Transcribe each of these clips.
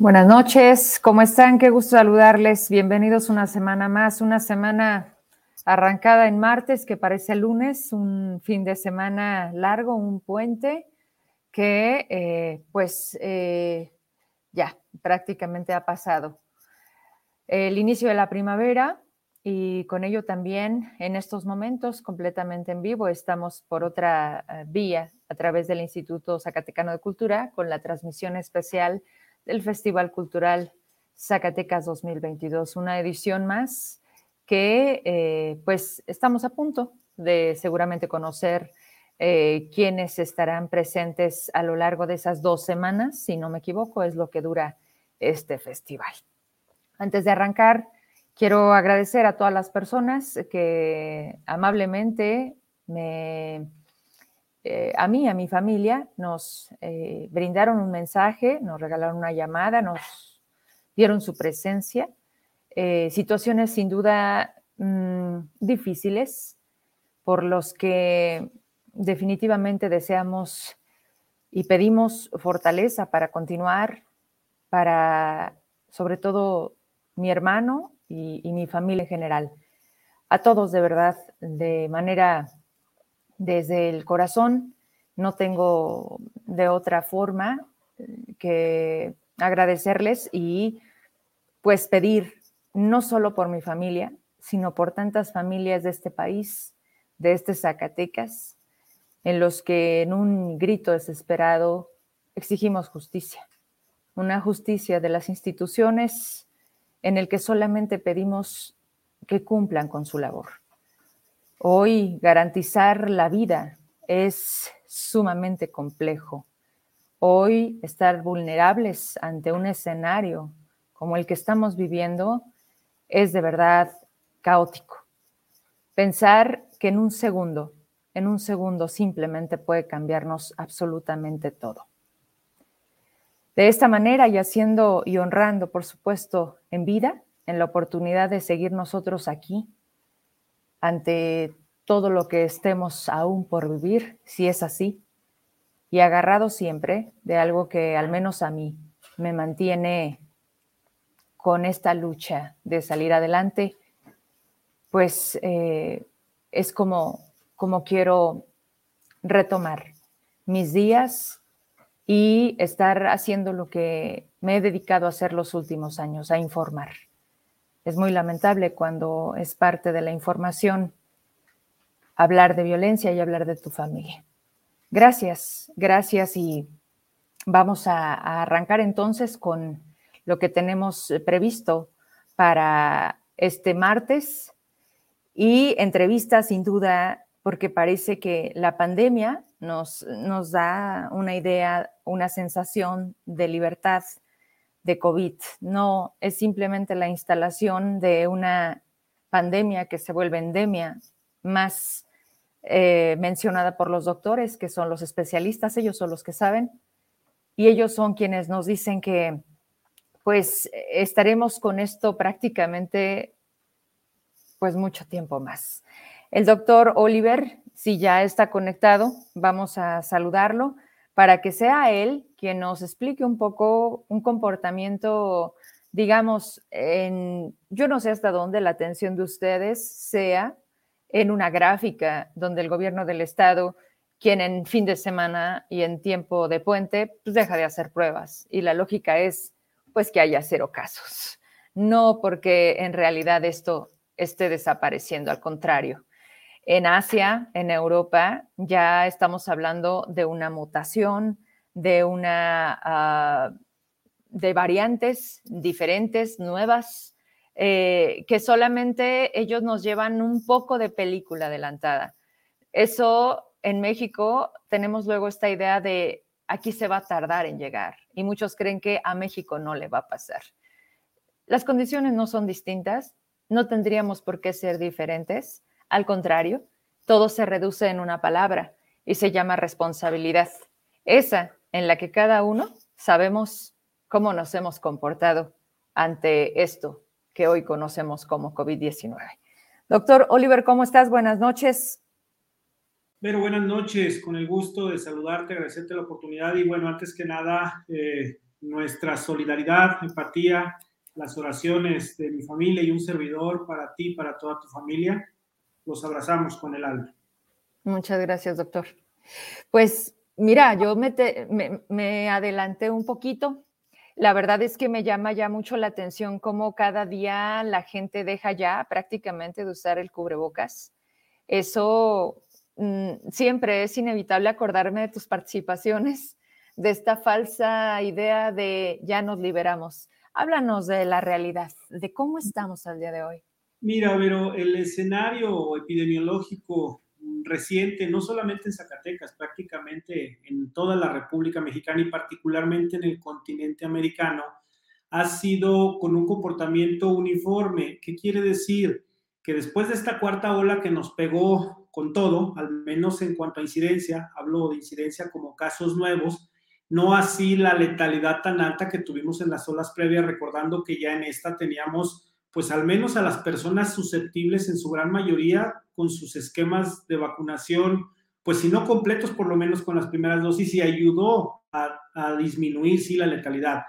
Buenas noches, ¿cómo están? Qué gusto saludarles. Bienvenidos una semana más, una semana arrancada en martes, que parece lunes, un fin de semana largo, un puente que eh, pues eh, ya prácticamente ha pasado. El inicio de la primavera y con ello también en estos momentos completamente en vivo estamos por otra eh, vía a través del Instituto Zacatecano de Cultura con la transmisión especial del Festival Cultural Zacatecas 2022, una edición más que eh, pues estamos a punto de seguramente conocer eh, quiénes estarán presentes a lo largo de esas dos semanas, si no me equivoco, es lo que dura este festival. Antes de arrancar, quiero agradecer a todas las personas que amablemente me eh, a mí, a mi familia, nos eh, brindaron un mensaje, nos regalaron una llamada, nos dieron su presencia. Eh, situaciones sin duda mm, difíciles por los que definitivamente deseamos y pedimos fortaleza para continuar, para sobre todo mi hermano y, y mi familia en general. A todos de verdad, de manera desde el corazón. No tengo de otra forma eh, que agradecerles y pues pedir no solo por mi familia, sino por tantas familias de este país, de este Zacatecas, en los que en un grito desesperado exigimos justicia, una justicia de las instituciones en el que solamente pedimos que cumplan con su labor. Hoy garantizar la vida es sumamente complejo. Hoy estar vulnerables ante un escenario como el que estamos viviendo es de verdad caótico. Pensar que en un segundo, en un segundo simplemente puede cambiarnos absolutamente todo. De esta manera y haciendo y honrando, por supuesto, en vida, en la oportunidad de seguir nosotros aquí, ante todo lo que estemos aún por vivir, si es así, y agarrado siempre de algo que al menos a mí me mantiene con esta lucha de salir adelante, pues eh, es como, como quiero retomar mis días y estar haciendo lo que me he dedicado a hacer los últimos años, a informar. Es muy lamentable cuando es parte de la información hablar de violencia y hablar de tu familia. Gracias, gracias y vamos a, arrancar entonces con lo que tenemos previsto para este martes y entrevista sin duda porque parece que la pandemia nos, nos da una idea, una sensación de libertad de COVID. No es simplemente la instalación de una pandemia que se vuelve endemia, más eh, mencionada por los doctores, que son los especialistas, ellos son los que saben, y ellos son quienes nos dicen que pues estaremos con esto prácticamente pues mucho tiempo más. El doctor Oliver, si ya está conectado, vamos a saludarlo para que sea él quien nos explique un poco un comportamiento, digamos, en, yo no sé hasta dónde la atención de ustedes sea en una gráfica donde el gobierno del estado, quien en fin de semana y en tiempo de puente, pues deja de hacer pruebas. Y la lógica es, pues, que haya cero casos. No porque en realidad esto esté desapareciendo, al contrario en Asia, en Europa, ya estamos hablando de una mutación, de una ah, de variantes diferentes, nuevas, eh, que solamente ellos nos llevan un poco de película adelantada. Eso en México tenemos luego esta idea de aquí se va a tardar en llegar y muchos creen que a México no le va a pasar. Las condiciones no son distintas, no tendríamos por qué ser diferentes al contrario, todo se reduce en una palabra y se llama responsabilidad. Esa en la que cada uno sabemos cómo nos hemos comportado ante esto que hoy conocemos como COVID-19. Doctor Oliver, ¿cómo estás? Buenas noches. Pero buenas noches, con el gusto de saludarte, agradecerte la oportunidad y bueno, antes que nada, eh, nuestra solidaridad, empatía, las oraciones de mi familia y un servidor para ti, para toda tu familia. Los abrazamos con el alma. Muchas gracias, doctor. Pues mira, yo me, me, adelanté un poquito. La verdad es que me llama ya mucho la atención cómo cada día la gente deja ya prácticamente de usar el cubrebocas. Eso mm, siempre es inevitable acordarme de tus participaciones, de esta falsa idea de ya nos liberamos. Háblanos de la realidad, de cómo estamos al día de hoy. Mira, pero el escenario epidemiológico reciente, no solamente en Zacatecas, prácticamente en toda la República Mexicana y particularmente en el continente americano, ha sido con un comportamiento uniforme. ¿Qué quiere decir? Que después de esta cuarta ola que nos pegó con todo, al menos en cuanto a incidencia, hablo de incidencia como casos nuevos, no así la letalidad tan alta que tuvimos en las olas previas, recordando que ya en esta teníamos pues al menos a las personas susceptibles en su gran mayoría con sus esquemas de vacunación, pues si no completos, por lo menos con las primeras dosis y ayudó a, disminuir, sí, la letalidad.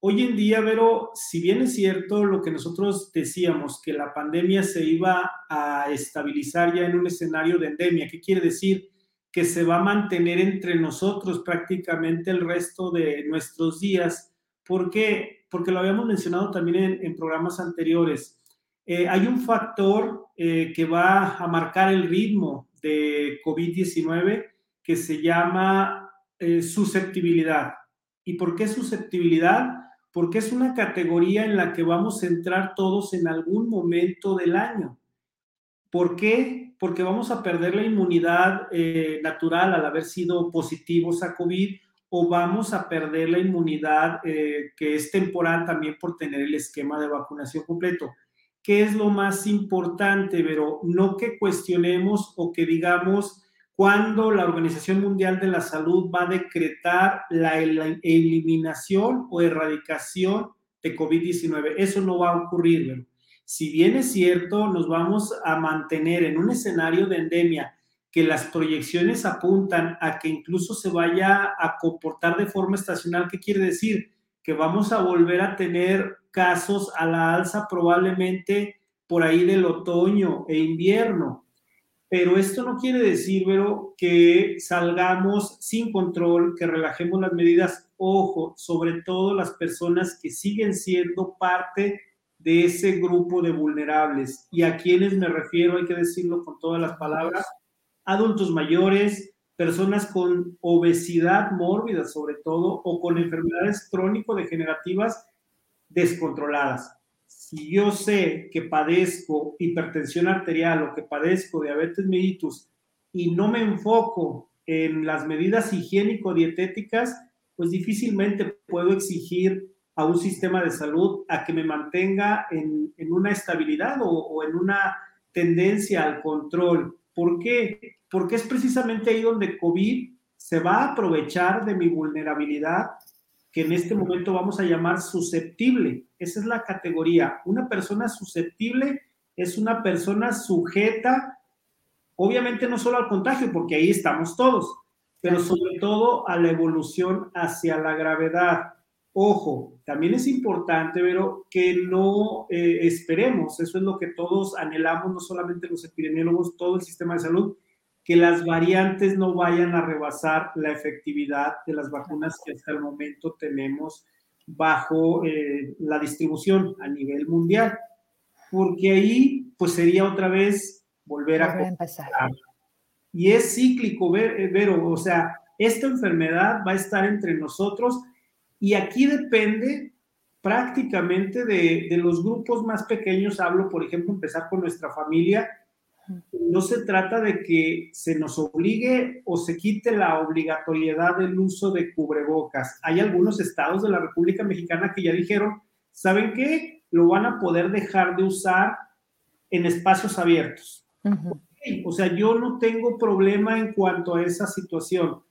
Hoy en día, Vero, si bien es cierto lo que nosotros decíamos, que la pandemia se iba a estabilizar ya en un escenario de endemia, ¿qué quiere decir? Que se va a mantener entre nosotros prácticamente el resto de nuestros días. ¿Por qué? Porque lo habíamos mencionado también en, programas anteriores. Eh, hay un factor eh, que va a marcar el ritmo de COVID-19 que se llama eh, susceptibilidad. ¿Y por qué susceptibilidad? Porque es una categoría en la que vamos a entrar todos en algún momento del año. ¿Por qué? Porque vamos a perder la inmunidad natural al haber sido positivos a COVID o vamos a perder la inmunidad eh, que es temporal también por tener el esquema de vacunación completo. ¿Qué es lo más importante, pero no que cuestionemos o que digamos cuándo la Organización Mundial de la Salud va a decretar la, eliminación o erradicación de COVID-19. Eso no va a ocurrir. Si bien es cierto, nos vamos a mantener en un escenario de endemia que las proyecciones apuntan a que incluso se vaya a comportar de forma estacional. ¿Qué quiere decir? Que vamos a volver a tener casos a la alza probablemente por ahí del otoño e invierno. Pero esto no quiere decir, Vero, que salgamos sin control, que relajemos las medidas. Ojo, sobre todo las personas que siguen siendo parte de ese grupo de vulnerables. Y a quienes me refiero, hay que decirlo con todas las palabras, adultos mayores, personas con obesidad mórbida sobre todo o con enfermedades crónico-degenerativas descontroladas. Si yo sé que padezco hipertensión arterial o que padezco diabetes mellitus y no me enfoco en las medidas higiénico-dietéticas, pues difícilmente puedo exigir a un sistema de salud a que me mantenga en, una estabilidad o, o en una tendencia al control. ¿Por qué? Porque es precisamente ahí donde COVID se va a aprovechar de mi vulnerabilidad, que en este momento vamos a llamar susceptible. Esa es la categoría. Una persona susceptible es una persona sujeta, obviamente no solo al contagio, porque ahí estamos todos, pero sobre todo a la evolución hacia la gravedad. Ojo, también es importante, pero que no eh, esperemos, eso es lo que todos anhelamos, no solamente los epidemiólogos, todo el sistema de salud, que las variantes no vayan a rebasar la efectividad de las vacunas que hasta el momento tenemos bajo eh, la distribución a nivel mundial, porque ahí pues sería otra vez volver a, empezar. Y es cíclico, eh, Vero, o sea, esta enfermedad va a estar entre nosotros y aquí depende prácticamente de, de los grupos más pequeños, hablo por ejemplo empezar con nuestra familia, no se trata de que se nos obligue o se quite la obligatoriedad del uso de cubrebocas. Hay algunos estados de la República Mexicana que ya dijeron, ¿saben qué? Lo van a poder dejar de usar en espacios abiertos. O sea, yo no tengo problema en cuanto a esa situación,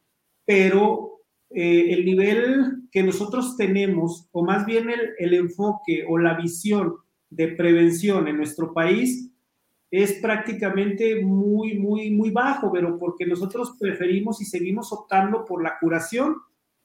pero eh, el nivel que nosotros tenemos, o más bien el enfoque o la visión de prevención en nuestro país, es prácticamente muy, muy, muy bajo, pero porque nosotros preferimos y seguimos optando por la curación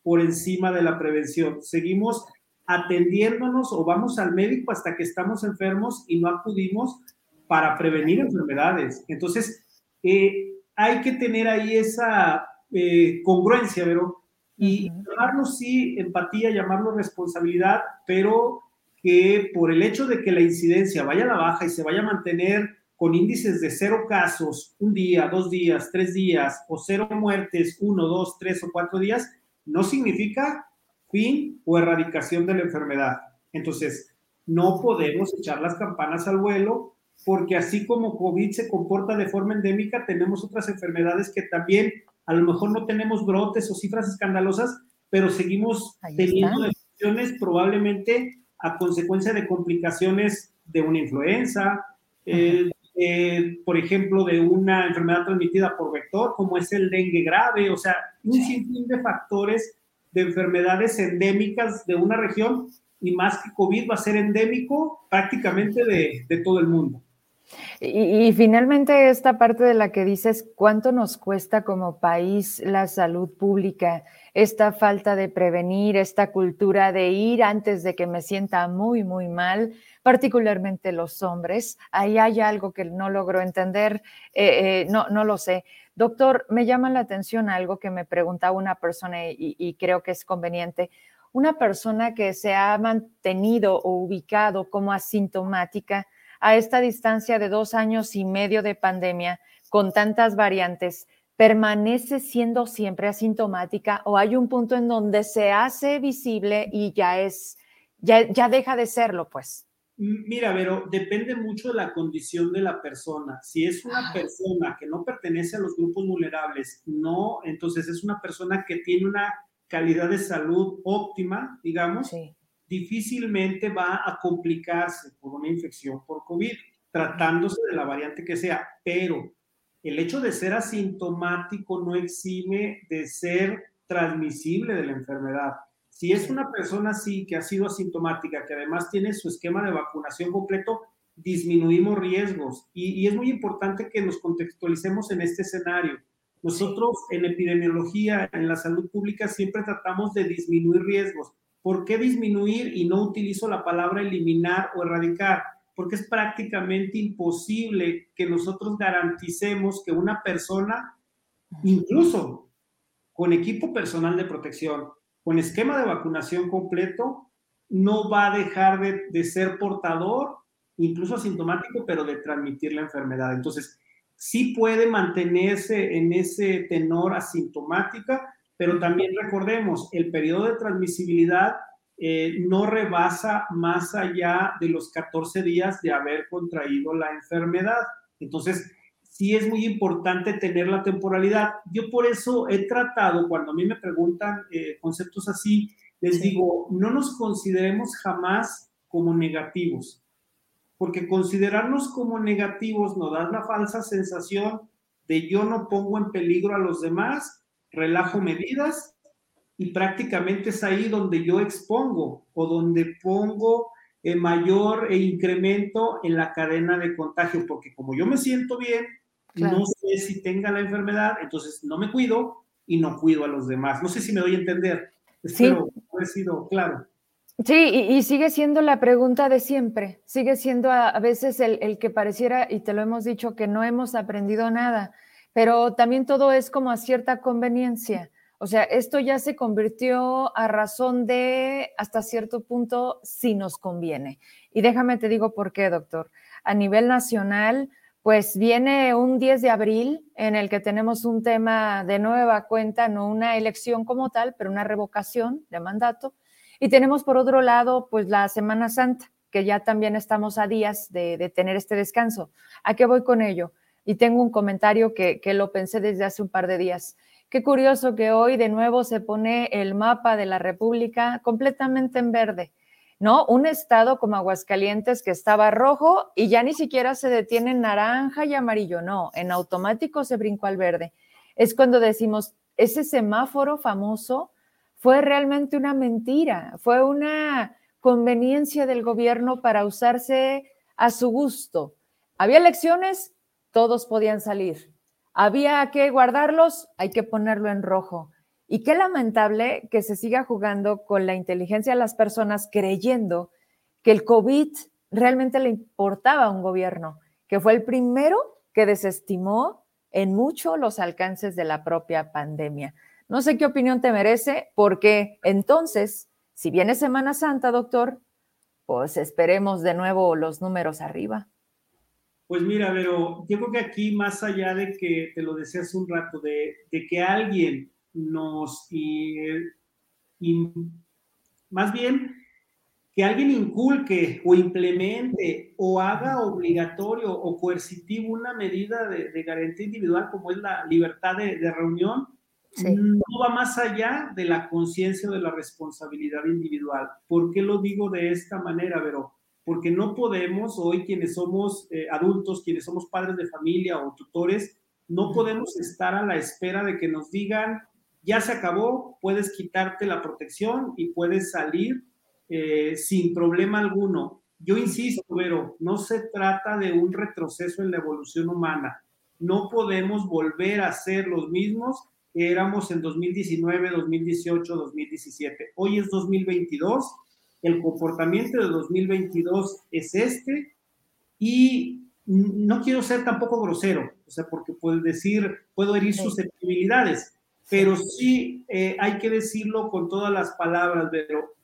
por encima de la prevención. Seguimos atendiéndonos o vamos al médico hasta que estamos enfermos y no acudimos para prevenir enfermedades. Entonces, eh, hay que tener ahí esa eh, congruencia, pero y llamarlo sí empatía, llamarlo responsabilidad, pero que por el hecho de que la incidencia vaya a la baja y se vaya a mantener con índices de cero casos un día, dos días, tres días, o cero muertes, uno, dos, tres o cuatro días, no significa fin o erradicación de la enfermedad. Entonces, no podemos echar las campanas al vuelo porque así como COVID se comporta de forma endémica, tenemos otras enfermedades que también a lo mejor no tenemos brotes o cifras escandalosas, pero seguimos teniendo defunciones probablemente a consecuencia de complicaciones de una influenza, eh, eh, por ejemplo, de una enfermedad transmitida por vector, como es el dengue grave, o sea, un sinfín de factores de enfermedades endémicas de una región y más que COVID va a ser endémico prácticamente de, de todo el mundo. Y, finalmente esta parte de la que dices, ¿cuánto nos cuesta como país la salud pública? Esta falta de prevenir, esta cultura de ir antes de que me sienta muy, muy mal, particularmente los hombres. Ahí hay algo que no logro entender, eh, eh, no, no lo sé. Doctor, me llama la atención algo que me preguntaba una persona y, y creo que es conveniente una persona que se ha mantenido o ubicado como asintomática a esta distancia de dos años y medio de pandemia, con tantas variantes, permanece siendo siempre asintomática o hay un punto en donde se hace visible y ya es, ya, ya deja de serlo, pues? Mira, pero depende mucho de la condición de la persona. Si es una persona que no pertenece a los grupos vulnerables, no, entonces es una persona que tiene una calidad de salud óptima, digamos, sí difícilmente va a complicarse por una infección por COVID, tratándose de la variante que sea, pero el hecho de ser asintomático no exime de ser transmisible de la enfermedad. Si es una persona así que ha sido asintomática, que además tiene su esquema de vacunación completo, disminuimos riesgos. Y, y, es muy importante que nos contextualicemos en este escenario. Nosotros en epidemiología, en la salud pública, siempre tratamos de disminuir riesgos. ¿Por qué disminuir y no utilizo la palabra eliminar o erradicar? Porque es prácticamente imposible que nosotros garanticemos que una persona, incluso con equipo personal de protección, con esquema de vacunación completo, no va a dejar de, ser portador, incluso asintomático, pero de transmitir la enfermedad. Entonces, sí puede mantenerse en ese tenor asintomática, pero también recordemos, el periodo de transmisibilidad eh, no rebasa más allá de los 14 días de haber contraído la enfermedad. Entonces, sí es muy importante tener la temporalidad. Yo por eso he tratado, cuando a mí me preguntan eh, conceptos así, les digo, no nos consideremos jamás como negativos, porque considerarnos como negativos nos da la falsa sensación de yo no pongo en peligro a los demás relajo medidas y prácticamente es ahí donde yo expongo o donde pongo el mayor incremento en la cadena de contagio, porque como yo me siento bien, no sé si tenga la enfermedad, entonces no me cuido y no cuido a los demás. No sé si me doy a entender. Espero sí. haber sido claro. Sí, y, sigue siendo la pregunta de siempre, sigue siendo a, veces el, el, que pareciera, y te lo hemos dicho, que no hemos aprendido nada pero también todo es como a cierta conveniencia. O sea, esto ya se convirtió a razón de hasta cierto punto si nos conviene. Y déjame te digo por qué, doctor. A nivel nacional, pues viene un 10 de abril en el que tenemos un tema de nueva cuenta, no una elección como tal, pero una revocación de mandato. Y tenemos por otro lado, pues la Semana Santa, que ya también estamos a días de, de tener este descanso. ¿A qué voy con ello? Y tengo un comentario que, lo pensé desde hace un par de días. Qué curioso que hoy de nuevo se pone el mapa de la República completamente en verde, ¿no? Un estado como Aguascalientes que estaba rojo y ya ni siquiera se detiene en naranja y amarillo, no, en automático se brincó al verde. Es cuando decimos, ese semáforo famoso fue realmente una mentira, fue una conveniencia del gobierno para usarse a su gusto. Había elecciones, todos podían salir. Había que guardarlos, hay que ponerlo en rojo. Y qué lamentable que se siga jugando con la inteligencia de las personas creyendo que el COVID realmente le importaba a un gobierno, que fue el primero que desestimó en mucho los alcances de la propia pandemia. No sé qué opinión te merece, porque entonces, si viene Semana Santa, doctor, pues esperemos de nuevo los números arriba. Pues mira, pero yo creo que aquí, más allá de que te lo decía hace un rato, de, de que alguien nos, y, más bien, que alguien inculque o implemente o haga obligatorio o coercitivo una medida de, garantía individual como es la libertad de, reunión, no va más allá de la conciencia de la responsabilidad individual. ¿Por qué lo digo de esta manera, Vero? Porque no podemos, hoy quienes somos eh, adultos, quienes somos padres de familia o tutores, no podemos estar a la espera de que nos digan ya se acabó, puedes quitarte la protección y puedes salir eh, sin problema alguno. Yo insisto, pero no se trata de un retroceso en la evolución humana. No podemos volver a ser los mismos que éramos en 2019, 2018, 2017. Hoy es 2022, el comportamiento de 2022 es este y no quiero ser tampoco grosero, o sea, porque puedo decir, puedo herir susceptibilidades, pero sí eh, hay que decirlo con todas las palabras, pero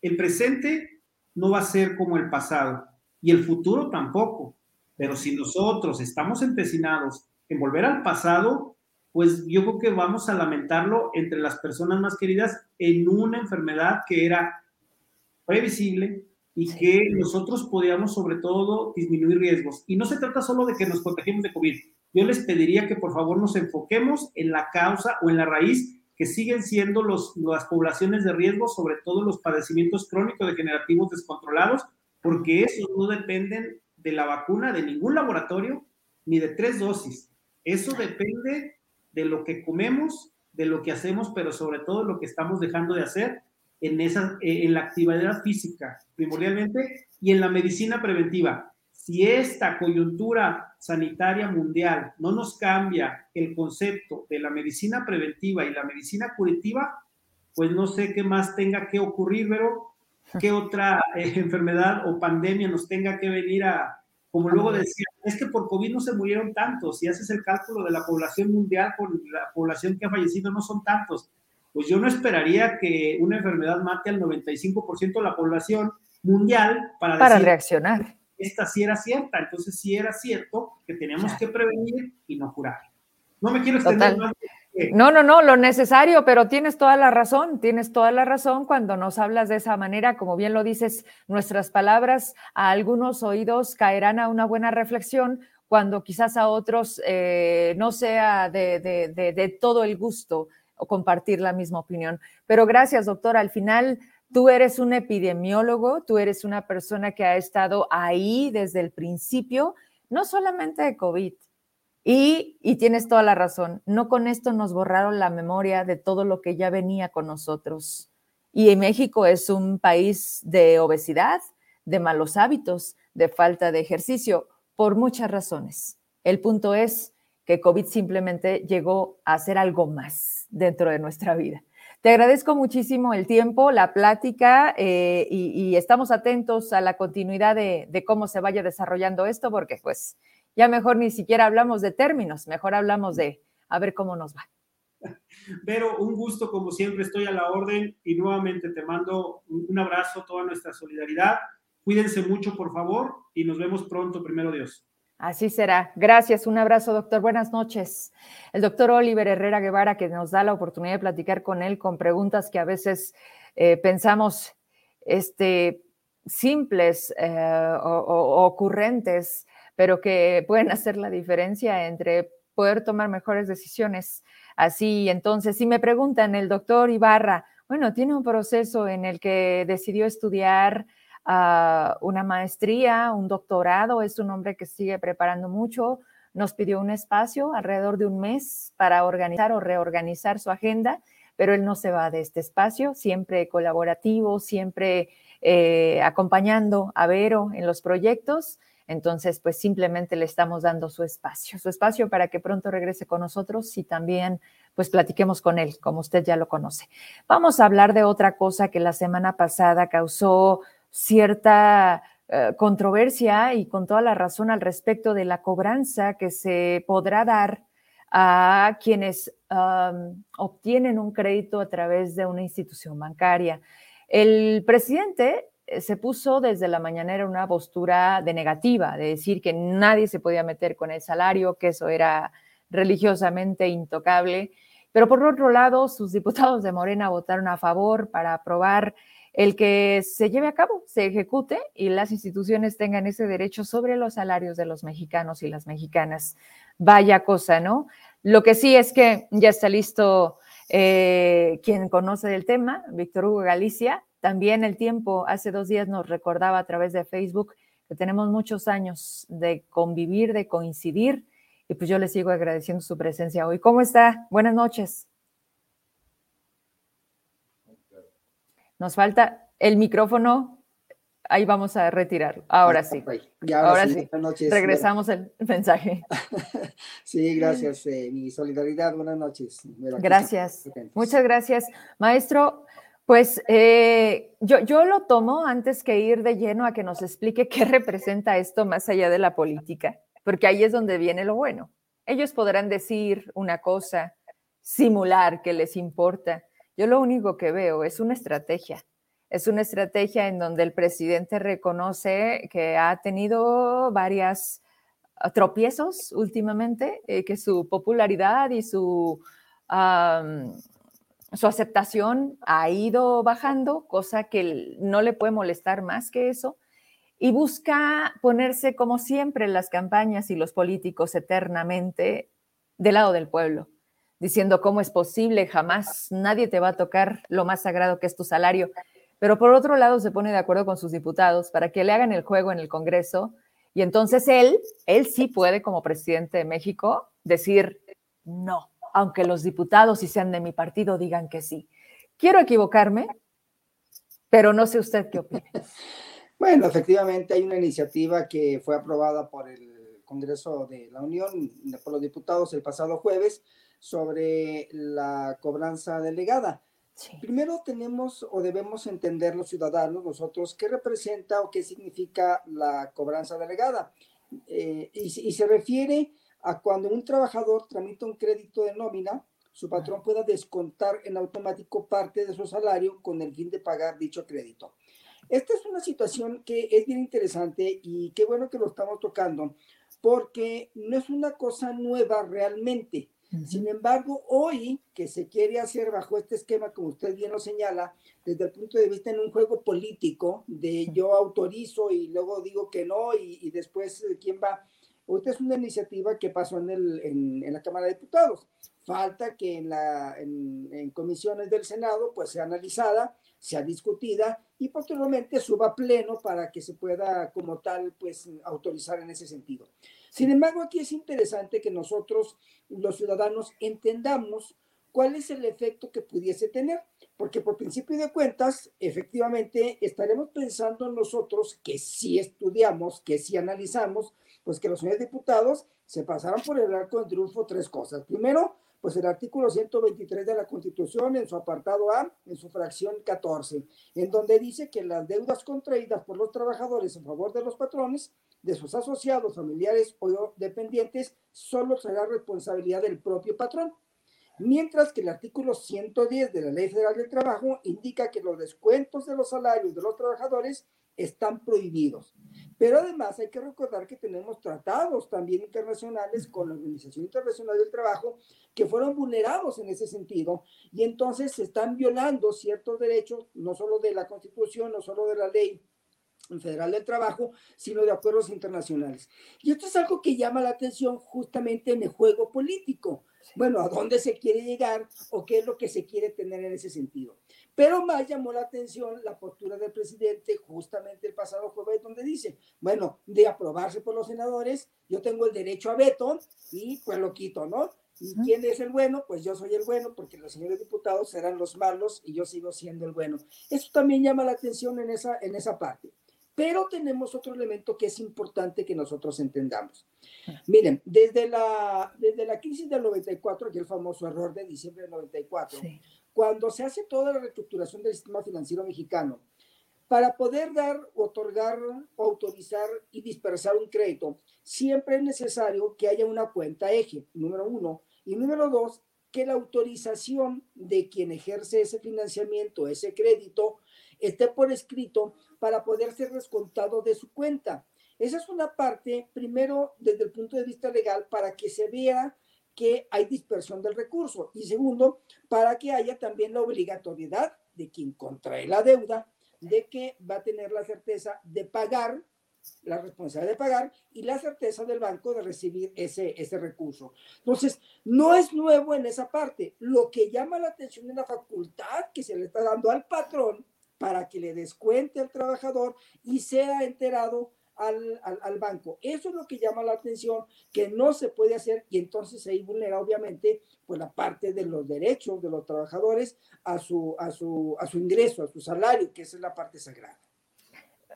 el presente no va a ser como el pasado y el futuro tampoco. Pero si nosotros estamos empecinados en volver al pasado, pues yo creo que vamos a lamentarlo entre las personas más queridas en una enfermedad que era previsible y que nosotros podíamos sobre todo disminuir riesgos. Y no se trata solo de que nos contagiemos de COVID, yo les pediría que por favor nos enfoquemos en la causa o en la raíz que siguen siendo los, las poblaciones de riesgo, sobre todo los padecimientos crónicos degenerativos descontrolados, porque esos no dependen de la vacuna de ningún laboratorio ni de tres dosis. Eso depende de lo que comemos, de lo que hacemos, pero sobre todo lo que estamos dejando de hacer en, esa, en la actividad física, primordialmente, y en la medicina preventiva si esta coyuntura sanitaria mundial no nos cambia el concepto de la medicina preventiva y la medicina curativa, pues no sé qué más tenga que ocurrir, pero qué otra eh, enfermedad o pandemia nos tenga que venir a, como luego decía, es que por COVID no se murieron tantos, si haces el cálculo de la población mundial con la población que ha fallecido, no son tantos. Pues yo no esperaría que una enfermedad mate al 95% de la población mundial para, para reaccionar esta sí era cierta, entonces sí era cierto que teníamos que prevenir y no curar. No me quiero extender más. No, no, no, lo necesario, pero tienes toda la razón, tienes toda la razón cuando nos hablas de esa manera, como bien lo dices, nuestras palabras a algunos oídos caerán a una buena reflexión, cuando quizás a otros eh, no sea de, de todo el gusto o compartir la misma opinión. Pero gracias, doctora. Al final Tú eres un epidemiólogo, tú eres una persona que ha estado ahí desde el principio, no solamente de COVID. Y, tienes toda la razón, no con esto nos borraron la memoria de todo lo que ya venía con nosotros. Y México es un país de obesidad, de malos hábitos, de falta de ejercicio, por muchas razones. El punto es que COVID simplemente llegó a ser algo más dentro de nuestra vida. Te agradezco muchísimo el tiempo, la plática eh, y, estamos atentos a la continuidad de, cómo se vaya desarrollando esto, porque pues ya mejor ni siquiera hablamos de términos, mejor hablamos de a ver cómo nos va. Pero un gusto, como siempre, estoy a la orden y nuevamente te mando un abrazo, toda nuestra solidaridad. Cuídense mucho, por favor, y nos vemos pronto, primero Dios. Así será. Gracias. Un abrazo, doctor. Buenas noches. El doctor Oliver Herrera Guevara, que nos da la oportunidad de platicar con él con preguntas que a veces eh, pensamos este, simples eh, o, ocurrentes, pero que pueden hacer la diferencia entre poder tomar mejores decisiones. Así, entonces, si me preguntan, el doctor Ibarra, bueno, tiene un proceso en el que decidió estudiar una maestría, un doctorado, es un hombre que sigue preparando mucho. Nos pidió un espacio alrededor de un mes para organizar o reorganizar su agenda, pero él no se va de este espacio, siempre colaborativo, siempre eh, acompañando a Vero en los proyectos. Entonces, pues simplemente le estamos dando su espacio, su espacio para que pronto regrese con nosotros y también pues platiquemos con él, como usted ya lo conoce. Vamos a hablar de otra cosa que la semana pasada causó cierta eh, controversia y con toda la razón al respecto de la cobranza que se podrá dar a quienes obtienen un crédito a través de una institución bancaria. El presidente eh, se puso desde la mañanera una postura de negativa, de decir que nadie se podía meter con el salario, que eso era religiosamente intocable. Pero por otro lado, sus diputados de Morena votaron a favor para aprobar el que se lleve a cabo, se ejecute y las instituciones tengan ese derecho sobre los salarios de los mexicanos y las mexicanas. Vaya cosa, ¿no? Lo que sí es que ya está listo eh, quien conoce del tema, Víctor Hugo Galicia, también el tiempo, hace dos días nos recordaba a través de Facebook que tenemos muchos años de convivir, de coincidir, y pues yo le sigo agradeciendo su presencia hoy. ¿Cómo está? Buenas noches. Nos falta el micrófono. Ahí vamos a retirarlo. Ahora sí. ahora, sí. Regresamos el mensaje. sí, gracias. Eh, mi solidaridad. Buenas noches. Gracias. Muchas gracias. Maestro, pues eh, yo, yo lo tomo antes que ir de lleno a que nos explique qué representa esto más allá de la política, porque ahí es donde viene lo bueno. Ellos podrán decir una cosa, simular que les importa. Yo lo único que veo es una estrategia. Es una estrategia en donde el presidente reconoce que ha tenido varias ah, tropiezos últimamente, eh, que su popularidad y su su aceptación ha ido bajando, cosa que no le puede molestar más que eso, y busca ponerse, como siempre, en las campañas y los políticos eternamente del lado del pueblo, diciendo cómo es posible, jamás nadie te va a tocar lo más sagrado que es tu salario. Pero por otro lado se pone de acuerdo con sus diputados para que le hagan el juego en el Congreso y entonces él, él sí puede como presidente de México decir no aunque los diputados, si sean de mi partido, digan que sí. Quiero equivocarme, pero no sé usted qué opina. Bueno, efectivamente hay una iniciativa que fue aprobada por el Congreso de la Unión, por los diputados el pasado jueves, sobre la cobranza delegada. Primero tenemos o debemos entender los ciudadanos, nosotros, qué representa o qué significa la cobranza delegada. Eh, y, y, se refiere a cuando un trabajador tramita un crédito de nómina, su patrón pueda descontar en automático parte de su salario con el fin de pagar dicho crédito. Esta es una situación que es bien interesante y qué bueno que lo estamos tocando, porque no es una cosa nueva realmente. Sin embargo, hoy que se quiere hacer bajo este esquema, como usted bien lo señala, desde el punto de vista en un juego político, de yo autorizo y luego digo que no y, y después eh, quién va esta es una iniciativa que pasó en, el, en, la Cámara de Diputados. Falta que en, la, en, comisiones del Senado pues sea analizada, sea discutida y posteriormente suba a pleno para que se pueda como tal pues autorizar en ese sentido. Sin embargo, aquí es interesante que nosotros, los ciudadanos, entendamos cuál es el efecto que pudiese tener, porque por principio de cuentas, efectivamente, estaremos pensando nosotros que si estudiamos, que si analizamos, pues que los señores diputados se pasaron por el arco del triunfo tres cosas. Primero, pues el artículo 123 de la Constitución en su apartado A, en su fracción 14, en donde dice que las deudas contraídas por los trabajadores en favor de los patrones, de sus asociados, familiares o dependientes, solo será responsabilidad del propio patrón. Mientras que el artículo 110 de la Ley Federal del Trabajo indica que los descuentos de los salarios de los trabajadores están prohibidos. Pero además hay que recordar que tenemos tratados también internacionales con la Organización Internacional del Trabajo que fueron vulnerados en ese sentido y entonces se están violando ciertos derechos, no solo de la Constitución, no solo de la ley federal del trabajo, sino de acuerdos internacionales. Y esto es algo que llama la atención justamente en el juego político. Bueno, ¿a dónde se quiere llegar o qué es lo que se quiere tener en ese sentido? Pero más llamó la atención la postura del presidente justamente el pasado jueves, donde dice, bueno, de aprobarse por los senadores, yo tengo el derecho a veto y pues lo quito, ¿no? ¿Y quién es el bueno? Pues yo soy el bueno porque los señores diputados serán los malos y yo sigo siendo el bueno. Eso también llama la atención en esa, en esa parte. Pero tenemos otro elemento que es importante que nosotros entendamos. Miren, desde la, desde la crisis del 94, aquel famoso error de diciembre del 94, cuando se hace toda la reestructuración del sistema financiero mexicano, para poder dar, otorgar, autorizar y dispersar un crédito, siempre es necesario que haya una cuenta eje, número uno. Y número dos, que la autorización de quien ejerce ese financiamiento, ese crédito, esté por escrito para poder ser descontado de su cuenta. Esa es una parte, primero, desde el punto de vista legal, para que se vea que hay dispersión del recurso. Y segundo, para que haya también la obligatoriedad de quien contrae la deuda de que va a tener la certeza de pagar la responsabilidad de pagar y la certeza del banco de recibir ese, ese recurso. Entonces, no es nuevo en esa parte. Lo que llama la atención es la facultad que se le está dando al patrón para que le descuente al trabajador y sea enterado al, al, banco. Eso es lo que llama la atención, que no se puede hacer y entonces ahí vulnera obviamente pues la parte de los derechos de los trabajadores a su, a su, a su ingreso, a su salario, que esa es la parte sagrada.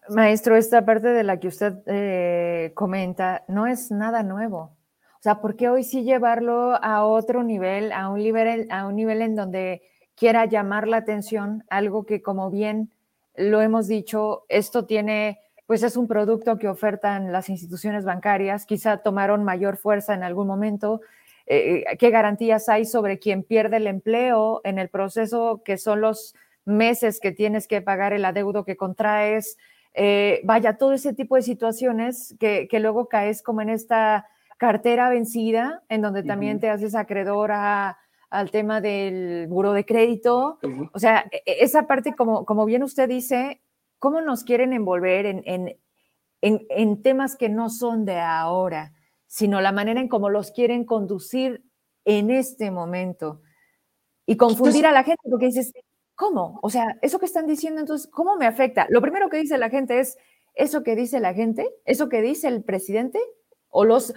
Maestro, esta parte de la que usted eh, comenta no es nada nuevo. O sea, ¿por qué hoy sí llevarlo a otro nivel, a un nivel, a un nivel en donde quiera llamar la atención, algo que como bien lo hemos dicho, esto tiene, pues es un producto que ofertan las instituciones bancarias, quizá tomaron mayor fuerza en algún momento. Eh, ¿Qué garantías hay sobre quien pierde el empleo en el proceso que son los meses que tienes que pagar el adeudo que contraes? Eh, vaya, todo ese tipo de situaciones que, luego caes como en esta cartera vencida, en donde también te haces acreedora al tema del buro de crédito. O sea, e, e, esa parte, como, como bien usted dice, ¿cómo nos quieren envolver en, en, en, temas que no son de ahora, sino la manera en cómo los quieren conducir en este momento? Y confundir a la gente, porque dices, ¿Cómo? O sea, eso que están diciendo, entonces, ¿cómo me afecta? Lo primero que dice la gente es, ¿eso que dice la gente? ¿Eso que dice el presidente? ¿O los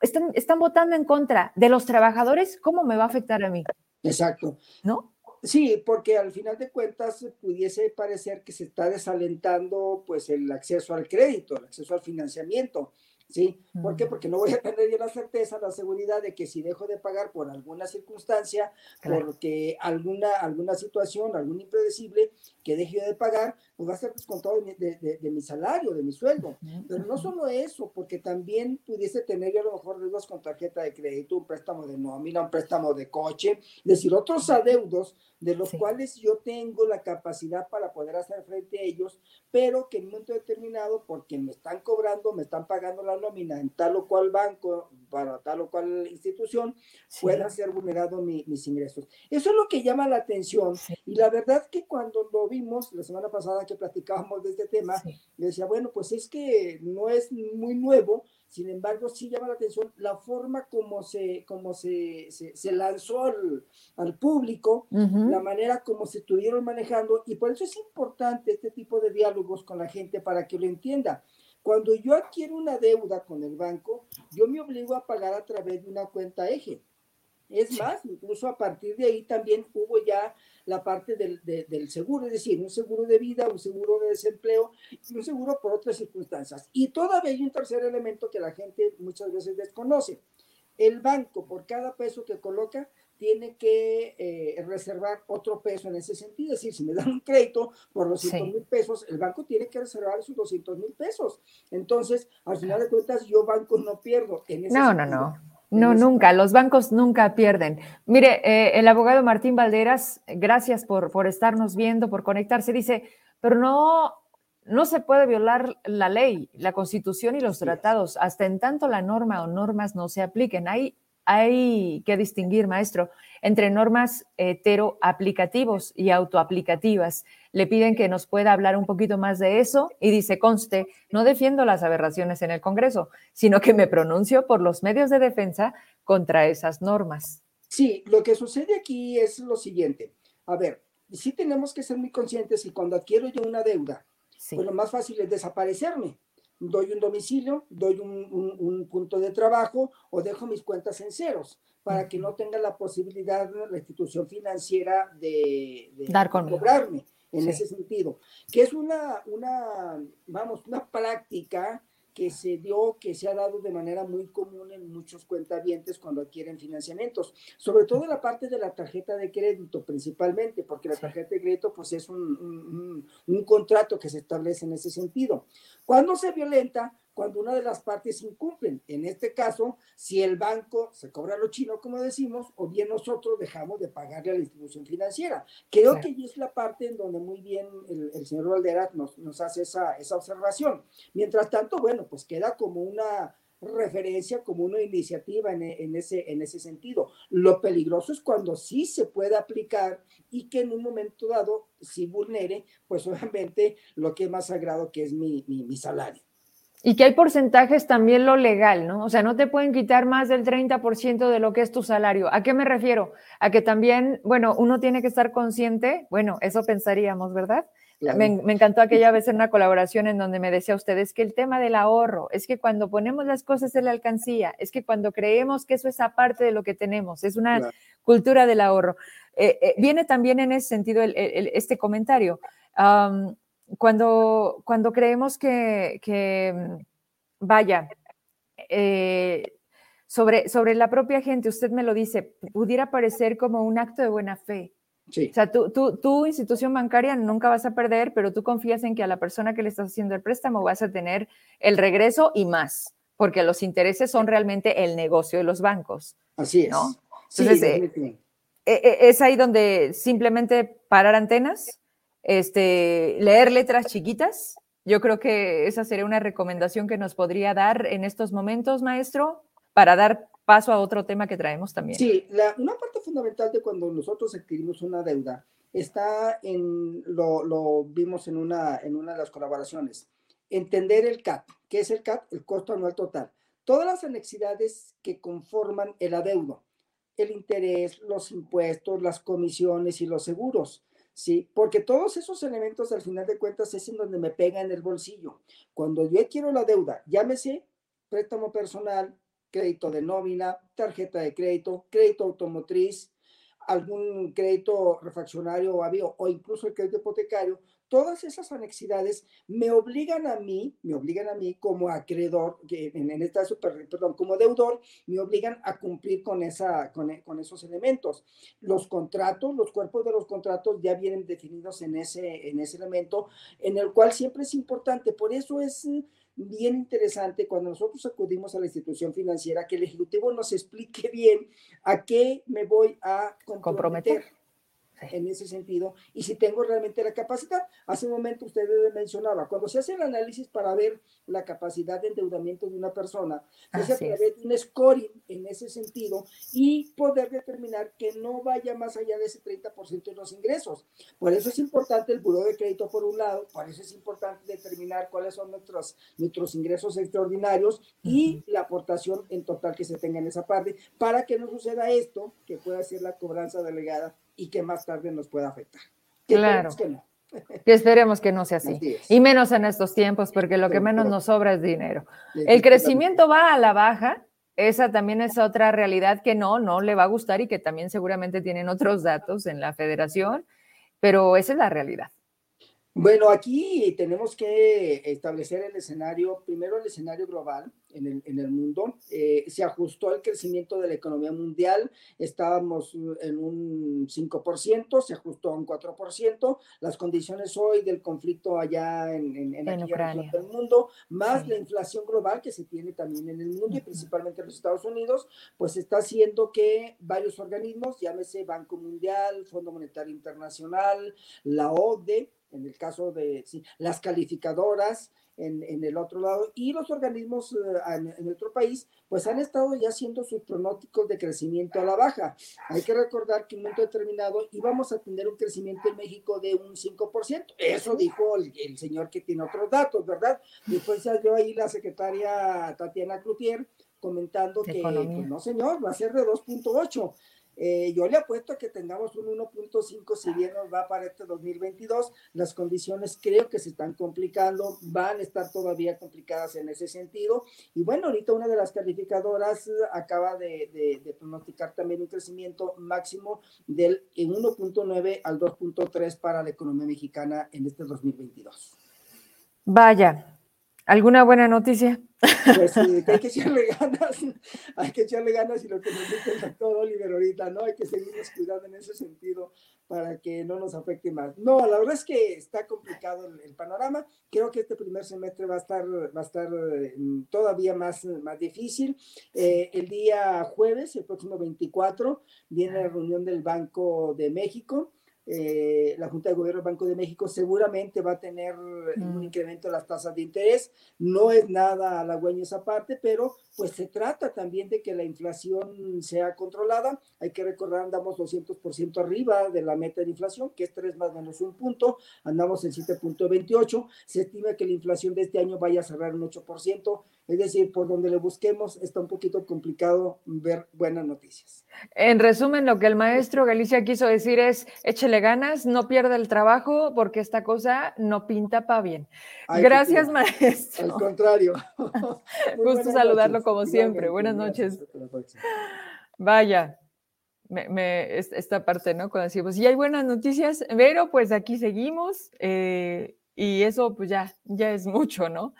están, están votando en contra de los trabajadores? ¿Cómo me va a afectar a mí? Exacto. ¿No? Sí, porque al final de cuentas pudiese parecer que se está desalentando pues el acceso al crédito, el acceso al financiamiento. ¿sí? ¿Por qué? Porque no voy a tener yo la certeza, la seguridad de que si dejo de pagar por alguna circunstancia, porque alguna, alguna situación, algún impredecible que deje de pagar, pues va a ser descontado de, de, mi salario, de mi sueldo. Pero no solo eso, porque también pudiese tener yo a lo mejor deudas con tarjeta de crédito, un préstamo de nómina, un préstamo de coche, es decir, otros adeudos de los cuales yo tengo la capacidad para poder hacer frente a ellos, pero que en un momento determinado, porque me están cobrando, me están pagando la nómina en tal o cual banco, para tal o cual institución, pueda ser vulnerado mis ingresos. Eso es lo que llama la atención. Y la verdad que cuando lo vimos la semana pasada que platicábamos de este tema, me decía, bueno, pues es que no es muy nuevo, sin embargo, sí llama la atención la forma como se, como se, se, lanzó al, al público, la manera como se estuvieron manejando, y por eso es importante este tipo de diálogos con la gente para que lo entienda. Cuando yo adquiero una deuda con el banco, yo me obligo a pagar a través de una cuenta eje. Es más, incluso a partir de ahí también hubo ya la parte del, del, seguro, es decir, un seguro de vida, un seguro de desempleo y un seguro por otras circunstancias. Y todavía hay un tercer elemento que la gente muchas veces desconoce. El banco, por cada peso que coloca, tiene que eh, reservar otro peso en ese sentido. Es decir, si me dan un crédito por 200 mil pesos, el banco tiene que reservar esos 200 mil pesos. Entonces, al final de cuentas, yo banco no pierdo. En ese no, no, no. No, nunca. Los bancos nunca pierden. Mire, eh, el abogado Martín Valderas, gracias por, por estarnos viendo, por conectarse, dice, pero no, no se puede violar la ley, la constitución y los tratados, hasta en tanto la norma o normas no se apliquen. Hay hay que distinguir, maestro, entre normas heteroaplicativos y autoaplicativas. Le piden que nos pueda hablar un poquito más de eso y dice, conste, no defiendo las aberraciones en el Congreso, sino que me pronuncio por los medios de defensa contra esas normas. Sí, lo que sucede aquí es lo siguiente. A ver, sí tenemos que ser muy conscientes y cuando adquiero yo una deuda, pues lo más fácil es desaparecerme doy un domicilio, doy un, punto de trabajo o dejo mis cuentas en ceros para que no tenga la posibilidad la institución financiera de, Dar cobrarme. en ese sentido, que es una, una, vamos, una práctica que se dio, que se ha dado de manera muy común en muchos cuentavientes cuando adquieren financiamientos, sobre todo en la parte de la tarjeta de crédito principalmente, porque la tarjeta de crédito pues es un, un, un contrato que se establece en ese sentido. Cuando se violenta, cuando una de las partes incumplen. En este caso, si el banco se cobra lo chino, como decimos, o bien nosotros dejamos de pagarle a la institución financiera. Creo que ahí es la parte en donde muy bien el, señor Valderas nos, nos hace esa, esa observación. Mientras tanto, bueno, pues queda como una referencia como una iniciativa en, en, ese, en ese sentido. Lo peligroso es cuando sí se puede aplicar y que en un momento dado sí vulnere, pues obviamente lo que es más sagrado que es mi, mi, mi salario. Y que hay porcentajes también lo legal, ¿no? O sea, no te pueden quitar más del 30% de lo que es tu salario. ¿A qué me refiero? A que también, bueno, uno tiene que estar consciente, bueno, eso pensaríamos, ¿verdad? Me, encantó aquella vez en una colaboración en donde me decía usted, es que el tema del ahorro, es que cuando ponemos las cosas en la alcancía, es que cuando creemos que eso es aparte de lo que tenemos, es una cultura del ahorro. Eh, eh, viene también en ese sentido este comentario cuando, cuando creemos que, mm, vaya, eh, sobre, sobre la propia gente, usted me lo dice, pudiera parecer como un acto de buena fe. O sea, tú, tu institución bancaria nunca vas a perder, pero tú confías en que a la persona que le estás haciendo el préstamo vas a tener el regreso y más, porque los intereses son realmente el negocio de los bancos. Así es. Entonces, eh, eh, es ahí donde simplemente parar antenas, este, leer letras chiquitas. Yo creo que esa sería una recomendación que nos podría dar en estos momentos, maestro, para dar paso a otro tema que traemos también. Sí, la, una parte fundamental de cuando nosotros adquirimos una deuda está en, lo, vimos en una, en una de las colaboraciones, entender el CAT. ¿Qué es el CAT? El costo anual total. Todas las anexidades que conforman el adeudo, el interés, los impuestos, las comisiones y los seguros. ¿Sí? Porque todos esos elementos al final de cuentas es en donde me pega en el bolsillo. Cuando yo quiero la deuda, llámese préstamo personal, crédito de nómina, tarjeta de crédito, crédito automotriz, algún crédito refaccionario o avión o incluso el crédito hipotecario, todas esas anexidades me obligan a mí, me obligan a mí como acreedor, en, en este caso, perdón, como deudor, me obligan a cumplir con, esa, con, con, esos elementos. Los contratos, los cuerpos de los contratos ya vienen definidos en ese, en ese elemento, en el cual siempre es importante. Por eso es bien interesante cuando nosotros acudimos a la institución financiera que el Ejecutivo nos explique bien a qué me voy a comprometer en ese sentido y si tengo realmente la capacidad. Hace un momento usted mencionaba, cuando se hace el análisis para ver la capacidad de endeudamiento de una persona, se hace a través de un scoring en ese sentido y poder determinar que no vaya más allá de ese 30% de los ingresos. Por eso es importante el buro de crédito por un lado, por eso es importante determinar cuáles son nuestros, nuestros ingresos extraordinarios y la aportación en total que se tenga en esa parte para que no suceda esto, que pueda ser la cobranza delegada y que más tarde nos pueda afectar. claro. Que, no. que esperemos que no sea así. Y menos en estos tiempos, porque lo que menos nos sobra es dinero. El crecimiento va a la baja. Esa también es otra realidad que no, no le va a gustar y que también seguramente tienen otros datos en la federación, pero esa es la realidad. Bueno, aquí tenemos que establecer el escenario, primero el escenario global en el, en el mundo. Eh, se ajustó el crecimiento de la economía mundial, estábamos en un 5%, se ajustó a un 4%. Las condiciones hoy del conflicto allá en, en, en, en Ucrania. del mundo, más la inflación global que se tiene también en el mundo y principalmente en los Estados Unidos, pues está haciendo que varios organismos, llámese Banco Mundial, Fondo Monetario Internacional, la OCDE, en el caso de las calificadoras en, en, el otro lado y los organismos uh, en, en, otro país, pues han estado ya haciendo sus pronósticos de crecimiento a la baja. Hay que recordar que en un momento determinado íbamos a tener un crecimiento en México de un 5%. Eso dijo el, el señor que tiene otros datos, ¿verdad? Después salió ahí la secretaria Tatiana Cloutier comentando que, pues, no señor, va a ser de 2.8. Eh, yo le apuesto que tengamos un 1.5 si bien nos va para este 2022. Las condiciones creo que se están complicando, van a estar todavía complicadas en ese sentido. Y bueno, ahorita una de las calificadoras acaba de, de pronosticar también un crecimiento máximo del 1.9 al 2.3 para la economía mexicana en este 2022. Vaya, ¿Alguna buena noticia? Pues sí, que hay que echarle ganas, hay que echarle ganas y lo que nos dice el doctor Oliver ahorita, ¿no? Hay que seguirnos cuidando en ese sentido para que no nos afecte más. No, la verdad es que está complicado el, panorama. Creo que este primer semestre va a estar, va a estar mm, todavía más, más difícil. Eh, el día jueves, el próximo 24, viene la reunión del Banco de México eh, la Junta de Gobierno del Banco de México seguramente va a tener un mm. incremento de las tasas de interés. No es nada halagüeño esa parte, pero pues se trata también de que la inflación sea controlada. Hay que recordar, andamos 200% arriba de la meta de inflación, que es 3 más menos un punto, andamos en 7.28. Se estima que la inflación de este año vaya a cerrar un 8%. Es decir, por donde le busquemos, está un poquito complicado ver buenas noticias. En resumen, lo que el maestro Galicia quiso decir es, échele ganas, no pierda el trabajo, porque esta cosa no pinta para bien. Gracias, maestro. Al contrario. Gusto saludarlo como siempre. Buenas noches. Vaya, esta parte, ¿no? Cuando decimos, y hay buenas noticias, pero pues aquí seguimos eh, y eso pues ya, ya es mucho, ¿no?